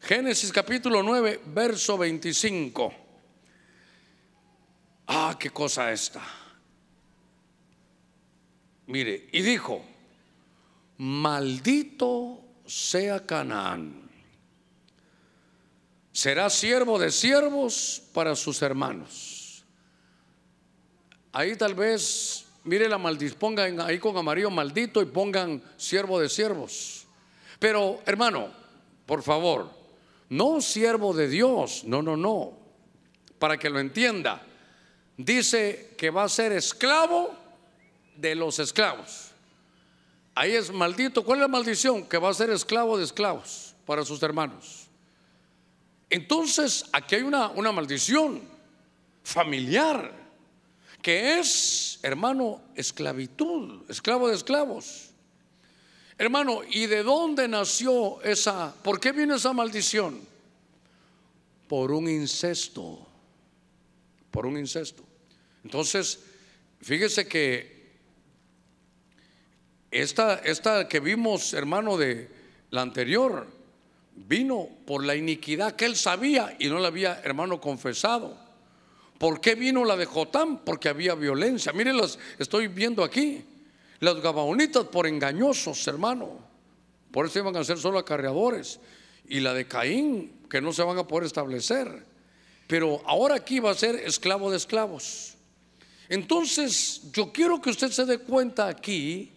Génesis capítulo 9, verso 25. Ah, qué cosa esta. Mire, y dijo, maldito sea Canaán. Será siervo de siervos para sus hermanos. Ahí tal vez Mire la maldición, pongan ahí con amarillo maldito y pongan siervo de siervos. Pero hermano, por favor, no siervo de Dios, no, no, no. Para que lo entienda, dice que va a ser esclavo de los esclavos. Ahí es maldito. ¿Cuál es la maldición? Que va a ser esclavo de esclavos para sus hermanos. Entonces, aquí hay una, una maldición familiar que es, hermano, esclavitud, esclavo de esclavos. Hermano, ¿y de dónde nació esa? ¿Por qué vino esa maldición? Por un incesto. Por un incesto. Entonces, fíjese que esta, esta que vimos, hermano, de la anterior, vino por la iniquidad que él sabía y no la había, hermano, confesado. ¿Por qué vino la de Jotán? Porque había violencia. Miren, estoy viendo aquí. Los gabaonitas por engañosos, hermano. Por eso iban a ser solo acarreadores. Y la de Caín, que no se van a poder establecer. Pero ahora aquí va a ser esclavo de esclavos. Entonces, yo quiero que usted se dé cuenta aquí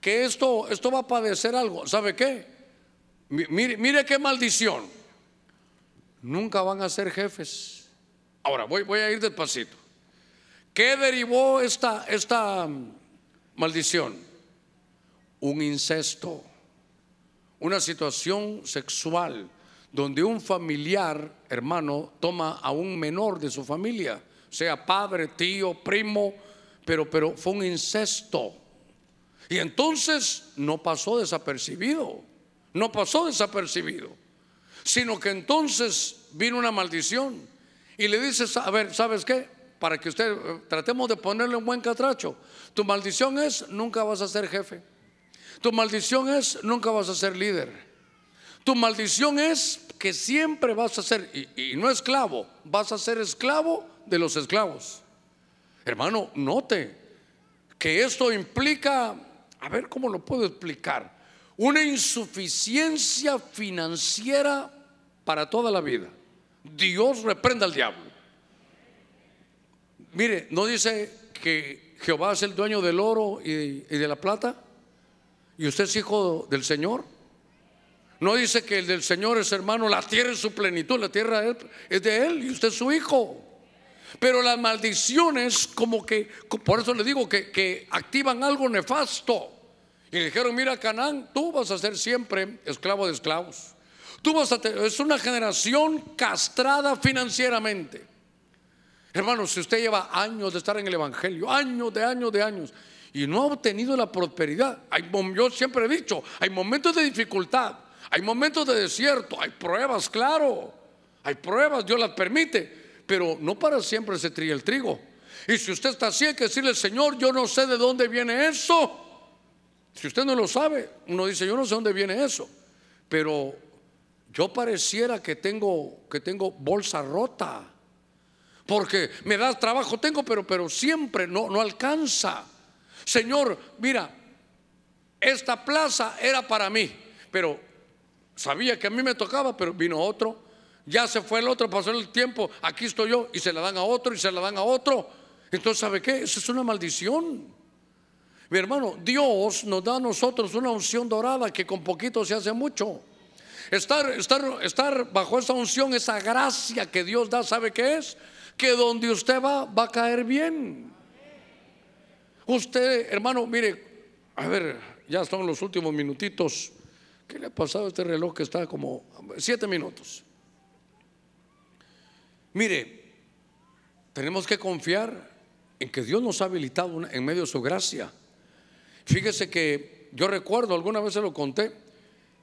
que esto, esto va a padecer algo. ¿Sabe qué? Mire, mire qué maldición. Nunca van a ser jefes. Ahora, voy, voy a ir despacito. ¿Qué derivó esta, esta maldición? Un incesto, una situación sexual donde un familiar, hermano, toma a un menor de su familia, sea padre, tío, primo, pero, pero fue un incesto. Y entonces no pasó desapercibido, no pasó desapercibido, sino que entonces vino una maldición y le dices, a ver, ¿sabes qué? Para que usted eh, tratemos de ponerle un buen catracho. Tu maldición es, nunca vas a ser jefe. Tu maldición es, nunca vas a ser líder. Tu maldición es que siempre vas a ser, y, y no esclavo, vas a ser esclavo de los esclavos. Hermano, note que esto implica, a ver cómo lo puedo explicar, una insuficiencia financiera para toda la vida. Dios reprenda al diablo. Mire, ¿no dice que Jehová es el dueño del oro y, de la plata? ¿Y usted es hijo del Señor? No dice que el del Señor es hermano, la tierra es su plenitud, la tierra es de Él y usted es su hijo. Pero las maldiciones como que, por eso le digo que, que activan algo nefasto. Y le dijeron, mira Canaán, tú vas a ser siempre esclavo de esclavos. Tú vas a es una generación castrada financieramente. Hermano, si usted lleva años de estar en el Evangelio, años de años de años, y no ha obtenido la prosperidad, yo siempre he dicho, hay momentos de dificultad, hay momentos de desierto, hay pruebas, claro, hay pruebas, Dios las permite, pero no para siempre se trilla el trigo. Y si usted está así, hay que decirle, Señor, yo no sé de dónde viene eso. Si usted no lo sabe, uno dice, yo no sé dónde viene eso, pero yo pareciera que tengo, que tengo bolsa rota. Porque me da trabajo, tengo, pero, pero siempre no, no alcanza. Señor, mira, esta plaza era para mí, pero sabía que a mí me tocaba, pero vino otro. Ya se fue el otro, pasó el tiempo, aquí estoy yo, y se la dan a otro, y se la dan a otro. Entonces, ¿sabe qué? Eso es una maldición. Mi hermano, Dios nos da a nosotros una unción dorada que con poquito se hace mucho. Estar, estar, estar bajo esa unción, esa gracia que Dios da, ¿sabe qué es? Que donde usted va, va a caer bien. Usted, hermano, mire, a ver, ya están los últimos minutitos. ¿Qué le ha pasado a este reloj que está como siete minutos? Mire, tenemos que confiar en que Dios nos ha habilitado en medio de su gracia. Fíjese que yo recuerdo, alguna vez se lo conté,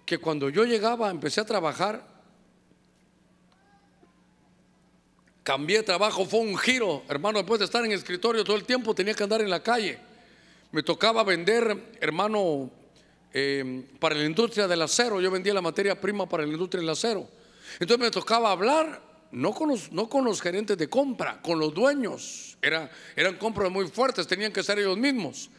que cuando yo llegaba, empecé a trabajar, cambié de trabajo, fue un giro, hermano, después de estar en el escritorio todo el tiempo, tenía que andar en la calle. Me tocaba vender, hermano, eh, para la industria del acero, yo vendía la materia prima para la industria del acero. Entonces me tocaba hablar, no con los, no con los gerentes de compra, con los dueños. Era, eran compras muy fuertes, tenían que ser ellos mismos.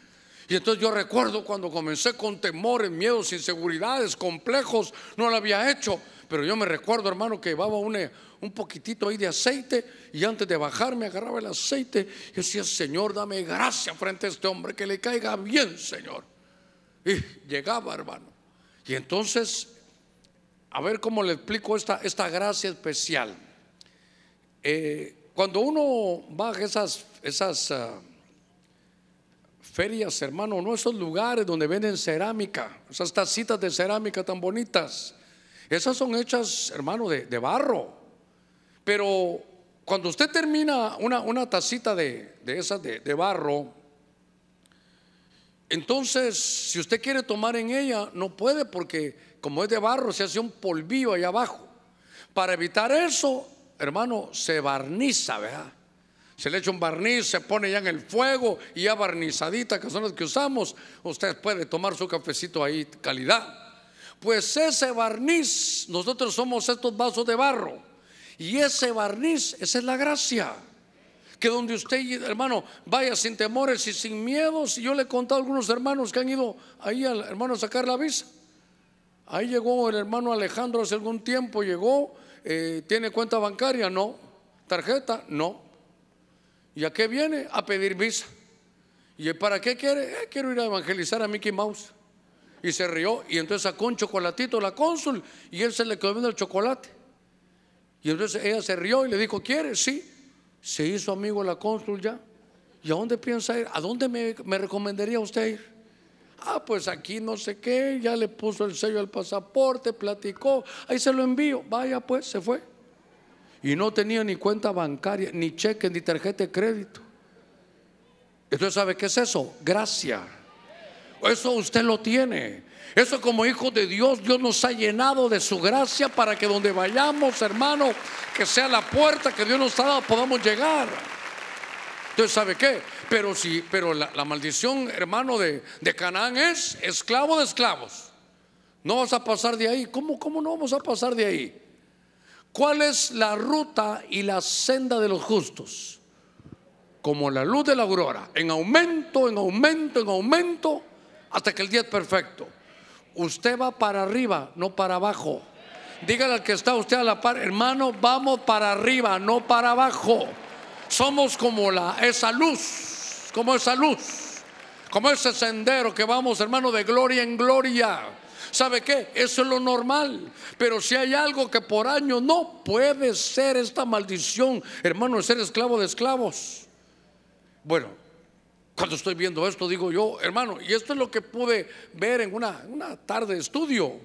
Y entonces yo recuerdo cuando comencé con temores, miedos, inseguridades, complejos, no lo había hecho. Pero yo me recuerdo, hermano, que llevaba un, un poquitito ahí de aceite y antes de bajarme agarraba el aceite y decía, Señor, dame gracia frente a este hombre, que le caiga bien, Señor. Y llegaba, hermano. Y entonces, a ver cómo le explico esta, esta gracia especial. Eh, cuando uno baja esas, esas ah, ferias, hermano, no esos lugares donde venden cerámica, esas tacitas de cerámica tan bonitas. Esas son hechas, hermano, de, barro. Pero cuando usted termina una, una tacita de, de esas de, de barro, entonces, si usted quiere tomar en ella, no puede porque como es de barro, se hace un polvillo allá abajo. Para evitar eso, hermano, se barniza, ¿verdad? Se le echa un barniz, se pone ya en el fuego y ya barnizadita, que son las que usamos, usted puede tomar su cafecito ahí, calidad. Pues ese barniz, nosotros somos estos vasos de barro, y ese barniz, esa es la gracia. Que donde usted, hermano, vaya sin temores y sin miedos. Y yo le he contado a algunos hermanos que han ido ahí al hermano a sacar la visa. Ahí llegó el hermano Alejandro hace algún tiempo, llegó, eh, tiene cuenta bancaria, no, tarjeta, no. ¿Y a qué viene? A pedir visa. ¿Y para qué quiere? Eh, quiero ir a evangelizar a Mickey Mouse. Y se rió y entonces sacó un chocolatito la cónsul y él se le quedó viendo el chocolate. Y entonces ella se rió y le dijo, ¿quiere? Sí. Se hizo amigo la cónsul ya. ¿Y a dónde piensa ir? ¿A dónde me, me recomendaría usted ir? Ah, pues aquí no sé qué, ya le puso el sello al pasaporte, platicó, ahí se lo envío. Vaya pues, se fue. Y no tenía ni cuenta bancaria, ni cheque, ni tarjeta de crédito. Entonces, ¿sabe qué es eso? Gracia. Eso usted lo tiene. Eso como hijo de Dios, Dios nos ha llenado de su gracia para que donde vayamos, hermano, que sea la puerta que Dios nos ha dado, podamos llegar. Entonces, ¿sabe qué? Pero sí, pero la, maldición, hermano, de, de, Canaán es esclavo de esclavos. No vas a pasar de ahí. ¿Cómo, ¿Cómo no vamos a pasar de ahí? ¿Cuál es la ruta y la senda de los justos? Como la luz de la aurora, en aumento, en aumento, en aumento, hasta que el día es perfecto. Usted va para arriba, no para abajo. Dígale al que está usted a la par, hermano, vamos para arriba, no para abajo. Somos como la, esa luz, como esa luz, como ese sendero que vamos, hermano, de gloria en gloria. ¿Sabe qué? Eso es lo normal. Pero si hay algo que por año no puede ser esta maldición, hermano, de ser esclavo de esclavos. Bueno, cuando estoy viendo esto, digo yo, hermano, y esto es lo que pude ver en una, una tarde de estudio.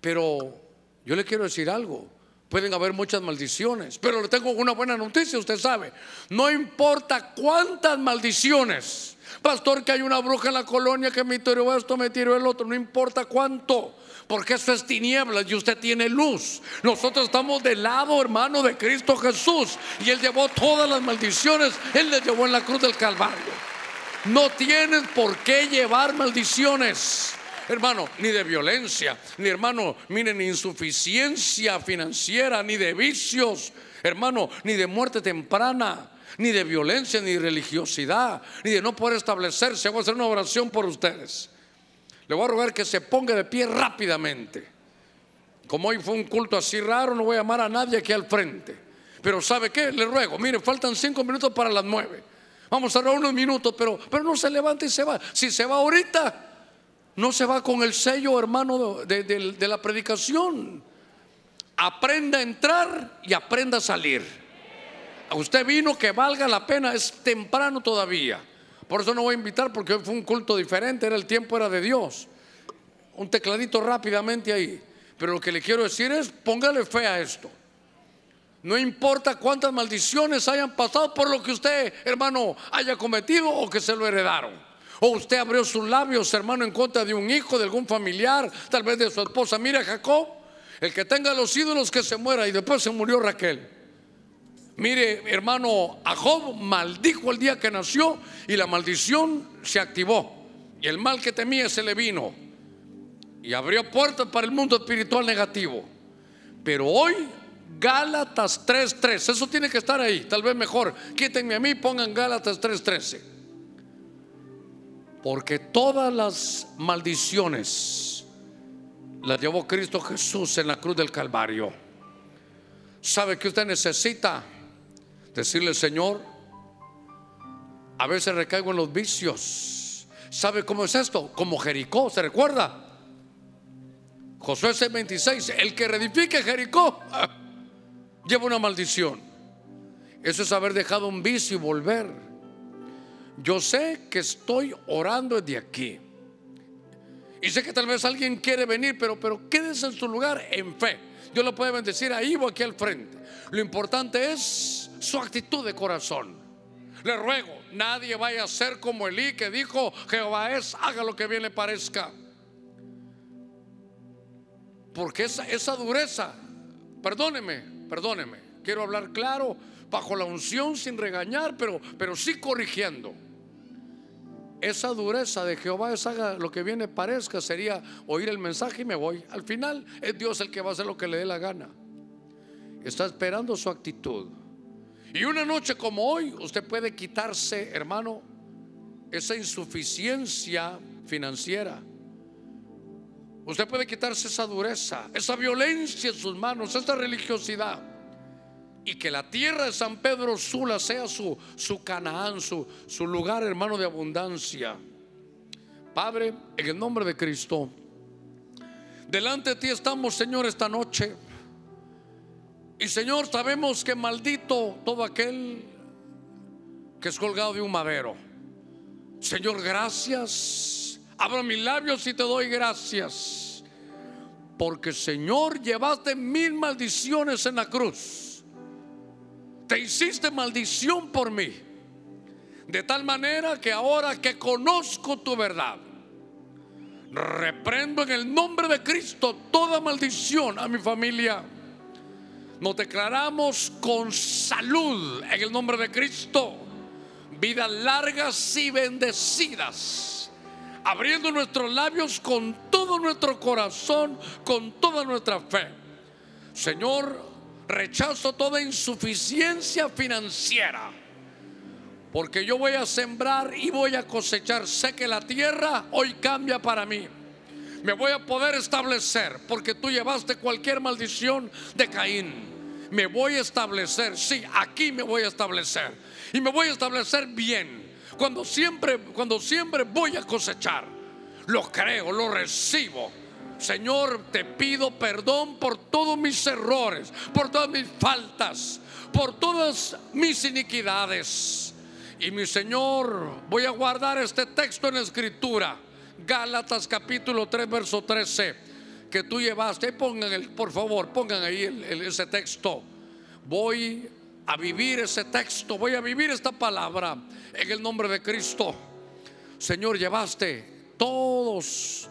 Pero yo le quiero decir algo. Pueden haber muchas maldiciones, pero le tengo una buena noticia, usted sabe. No importa cuántas maldiciones. Pastor, que hay una bruja en la colonia que me tiró esto, me tiró el otro, no importa cuánto, porque eso es tinieblas y usted tiene luz. Nosotros estamos del lado, hermano, de Cristo Jesús y Él llevó todas las maldiciones, Él les llevó en la cruz del Calvario. No tienes por qué llevar maldiciones hermano, ni de violencia, ni hermano, miren, ni insuficiencia financiera, ni de vicios, hermano, ni de muerte temprana, ni de violencia, ni de religiosidad, ni de no poder establecerse. Voy a hacer una oración por ustedes. Le voy a rogar que se ponga de pie rápidamente. Como hoy fue un culto así raro, no voy a llamar a nadie aquí al frente. Pero ¿sabe qué? Le ruego, mire, faltan cinco minutos para las nueve. Vamos a hablar unos minutos, pero, pero no se levante y se va. Si se va ahorita, no se va con el sello, hermano, de, la predicación. Aprenda a entrar y aprenda a salir. Usted vino que valga la pena, es temprano todavía. Por eso no voy a invitar porque hoy fue un culto diferente, era el tiempo era de Dios. Un tecladito rápidamente ahí. Pero lo que le quiero decir es, póngale fe a esto. No importa cuántas maldiciones hayan pasado por lo que usted, hermano, haya cometido o que se lo heredaron. O usted abrió sus labios, hermano, en contra de un hijo, de algún familiar, tal vez de su esposa. Mira, Jacob, el que tenga los ídolos que se muera y después se murió Raquel. Mire, hermano, a Job maldijo el día que nació y la maldición se activó. Y el mal que temía se le vino. Y abrió puertas para el mundo espiritual negativo. Pero hoy, Gálatas 3:3, eso tiene que estar ahí. Tal vez mejor, quítenme a mí, pongan Gálatas 3:13. Porque todas las maldiciones las llevó Cristo Jesús en la cruz del Calvario. ¿Sabe que usted necesita? Decirle, Señor, a veces recaigo en los vicios. ¿Sabe cómo es esto? Como Jericó, ¿se recuerda? Josué 6:26, el que reedifique Jericó lleva una maldición. Eso es haber dejado un vicio y volver. Yo sé que estoy orando desde aquí. Y sé que tal vez alguien quiere venir, pero, pero quédese en su lugar en fe. Dios lo puede bendecir ahí o aquí al frente. Lo importante es su actitud de corazón. Le ruego, nadie vaya a ser como Elí que dijo, Jehová es, haga lo que bien le parezca. Porque esa, esa dureza, perdóneme, perdóneme, quiero hablar claro, bajo la unción sin regañar, pero, pero sí corrigiendo esa dureza de Jehová es haga lo que viene parezca sería oír el mensaje y me voy. Al final es Dios el que va a hacer lo que le dé la gana. Está esperando su actitud. Y una noche como hoy, usted puede quitarse, hermano, esa insuficiencia financiera. Usted puede quitarse esa dureza, esa violencia en sus manos, esa religiosidad. Y que la tierra de San Pedro Sula sea su, su Canaán, su, su lugar, hermano, de abundancia. Padre, en el nombre de Cristo, delante de ti estamos, Señor, esta noche. Y Señor, sabemos que maldito todo aquel que es colgado de un madero. Señor, gracias. Abro mis labios y te doy gracias. Porque Señor, llevaste mil maldiciones en la cruz. Te hiciste maldición por mí. De tal manera que ahora que conozco tu verdad, reprendo en el nombre de Cristo toda maldición a mi familia. Nos declaramos con salud en el nombre de Cristo vidas largas y bendecidas, abriendo nuestros labios con todo nuestro corazón, con toda nuestra fe. Señor, rechazo toda insuficiencia financiera, porque yo voy a sembrar y voy a cosechar. Sé que la tierra hoy cambia para mí. Me voy a poder establecer, porque tú llevaste cualquier maldición de Caín me voy a establecer. Sí, aquí me voy a establecer. Y me voy a establecer bien. Cuando siempre, cuando siempre voy a cosechar. Lo creo, lo recibo. Señor, te pido perdón por todos mis errores, por todas mis faltas, por todas mis iniquidades. Y mi Señor, voy a guardar este texto en la escritura. Gálatas capítulo 3, verso 13 que tú llevaste, pongan el, por favor, pongan ahí ese texto. Voy a vivir ese texto, voy a vivir esta palabra en el nombre de Cristo. Señor, llevaste todos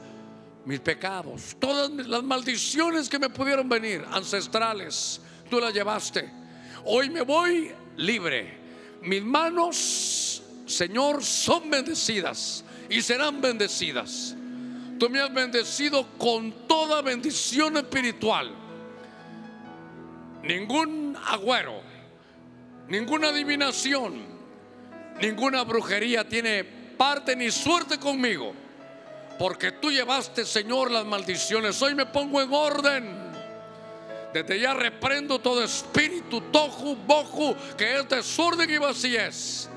mis pecados, todas las maldiciones que me pudieron venir, ancestrales, tú las llevaste. Hoy me voy libre. Mis manos, Señor, son bendecidas y serán bendecidas. Tú me has bendecido con toda bendición espiritual. Ningún agüero, ninguna adivinación, ninguna brujería tiene parte ni suerte conmigo. Porque tú llevaste, Señor, las maldiciones. Hoy me pongo en orden. Desde ya reprendo todo espíritu, toju, boju, que es desorden y vacíez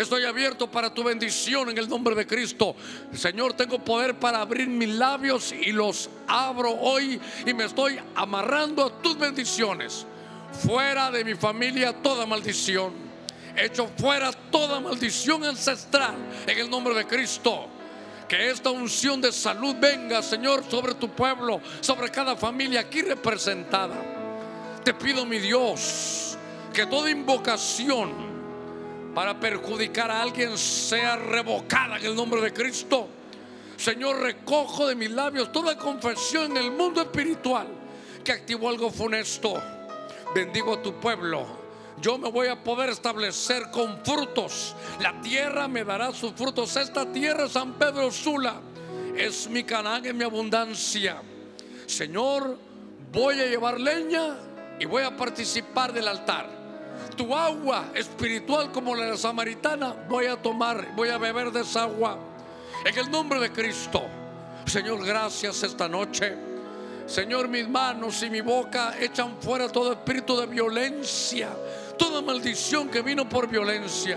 Estoy abierto para tu bendición en el nombre de Cristo. Señor, tengo poder para abrir mis labios y los abro hoy y me estoy amarrando a tus bendiciones. Fuera de mi familia toda maldición. Hecho fuera toda maldición ancestral en el nombre de Cristo. Que esta unción de salud venga, Señor, sobre tu pueblo, sobre cada familia aquí representada. Te pido, mi Dios, que toda invocación para perjudicar a alguien sea revocada en el nombre de Cristo. Señor, recojo de mis labios toda confesión en el mundo espiritual que activó algo funesto. Bendigo a tu pueblo. Yo me voy a poder establecer con frutos. La tierra me dará sus frutos. Esta tierra, San Pedro Sula, es mi canal en mi abundancia. Señor, voy a llevar leña y voy a participar del altar tu agua espiritual como la samaritana, voy a tomar, voy a beber de esa agua. En el nombre de Cristo. Señor, gracias esta noche. Señor, mis manos y mi boca echan fuera todo espíritu de violencia, toda maldición que vino por violencia.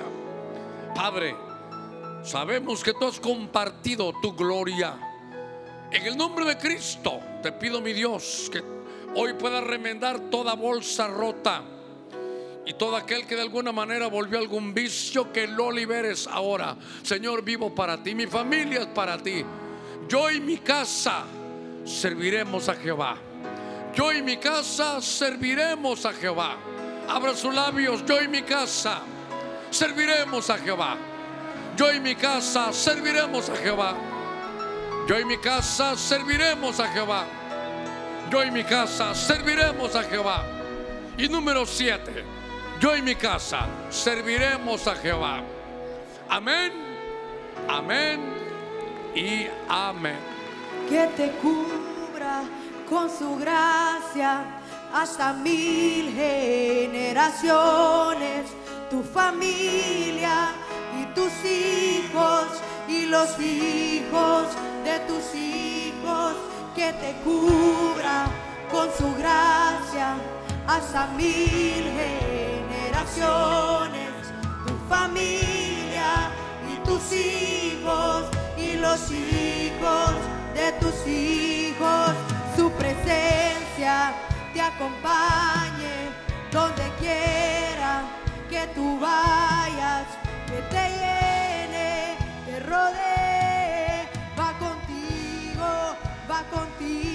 Padre, sabemos que tú has compartido tu gloria. En el nombre de Cristo, te pido, mi Dios, que hoy pueda remendar toda bolsa rota y todo aquel que de alguna manera volvió a algún vicio, que lo liberes ahora. Señor, vivo para ti, mi familia es para ti. Yo y mi casa serviremos a Jehová. Yo y mi casa serviremos a Jehová. Abra sus labios, yo y mi casa serviremos a Jehová. Yo y mi casa serviremos a Jehová. Yo y mi casa serviremos a Jehová. Yo y mi casa serviremos a Jehová. Y número siete yo y mi casa serviremos a Jehová. Amén, amén y amén. Que te cubra con su gracia hasta mil generaciones, tu familia y tus hijos y los hijos de tus hijos, que te cubra con su gracia hasta mil generaciones, tu familia y tus hijos y los hijos de tus hijos, su presencia te acompañe donde quiera que tú vayas, que te llene, te rodee, va contigo, va contigo.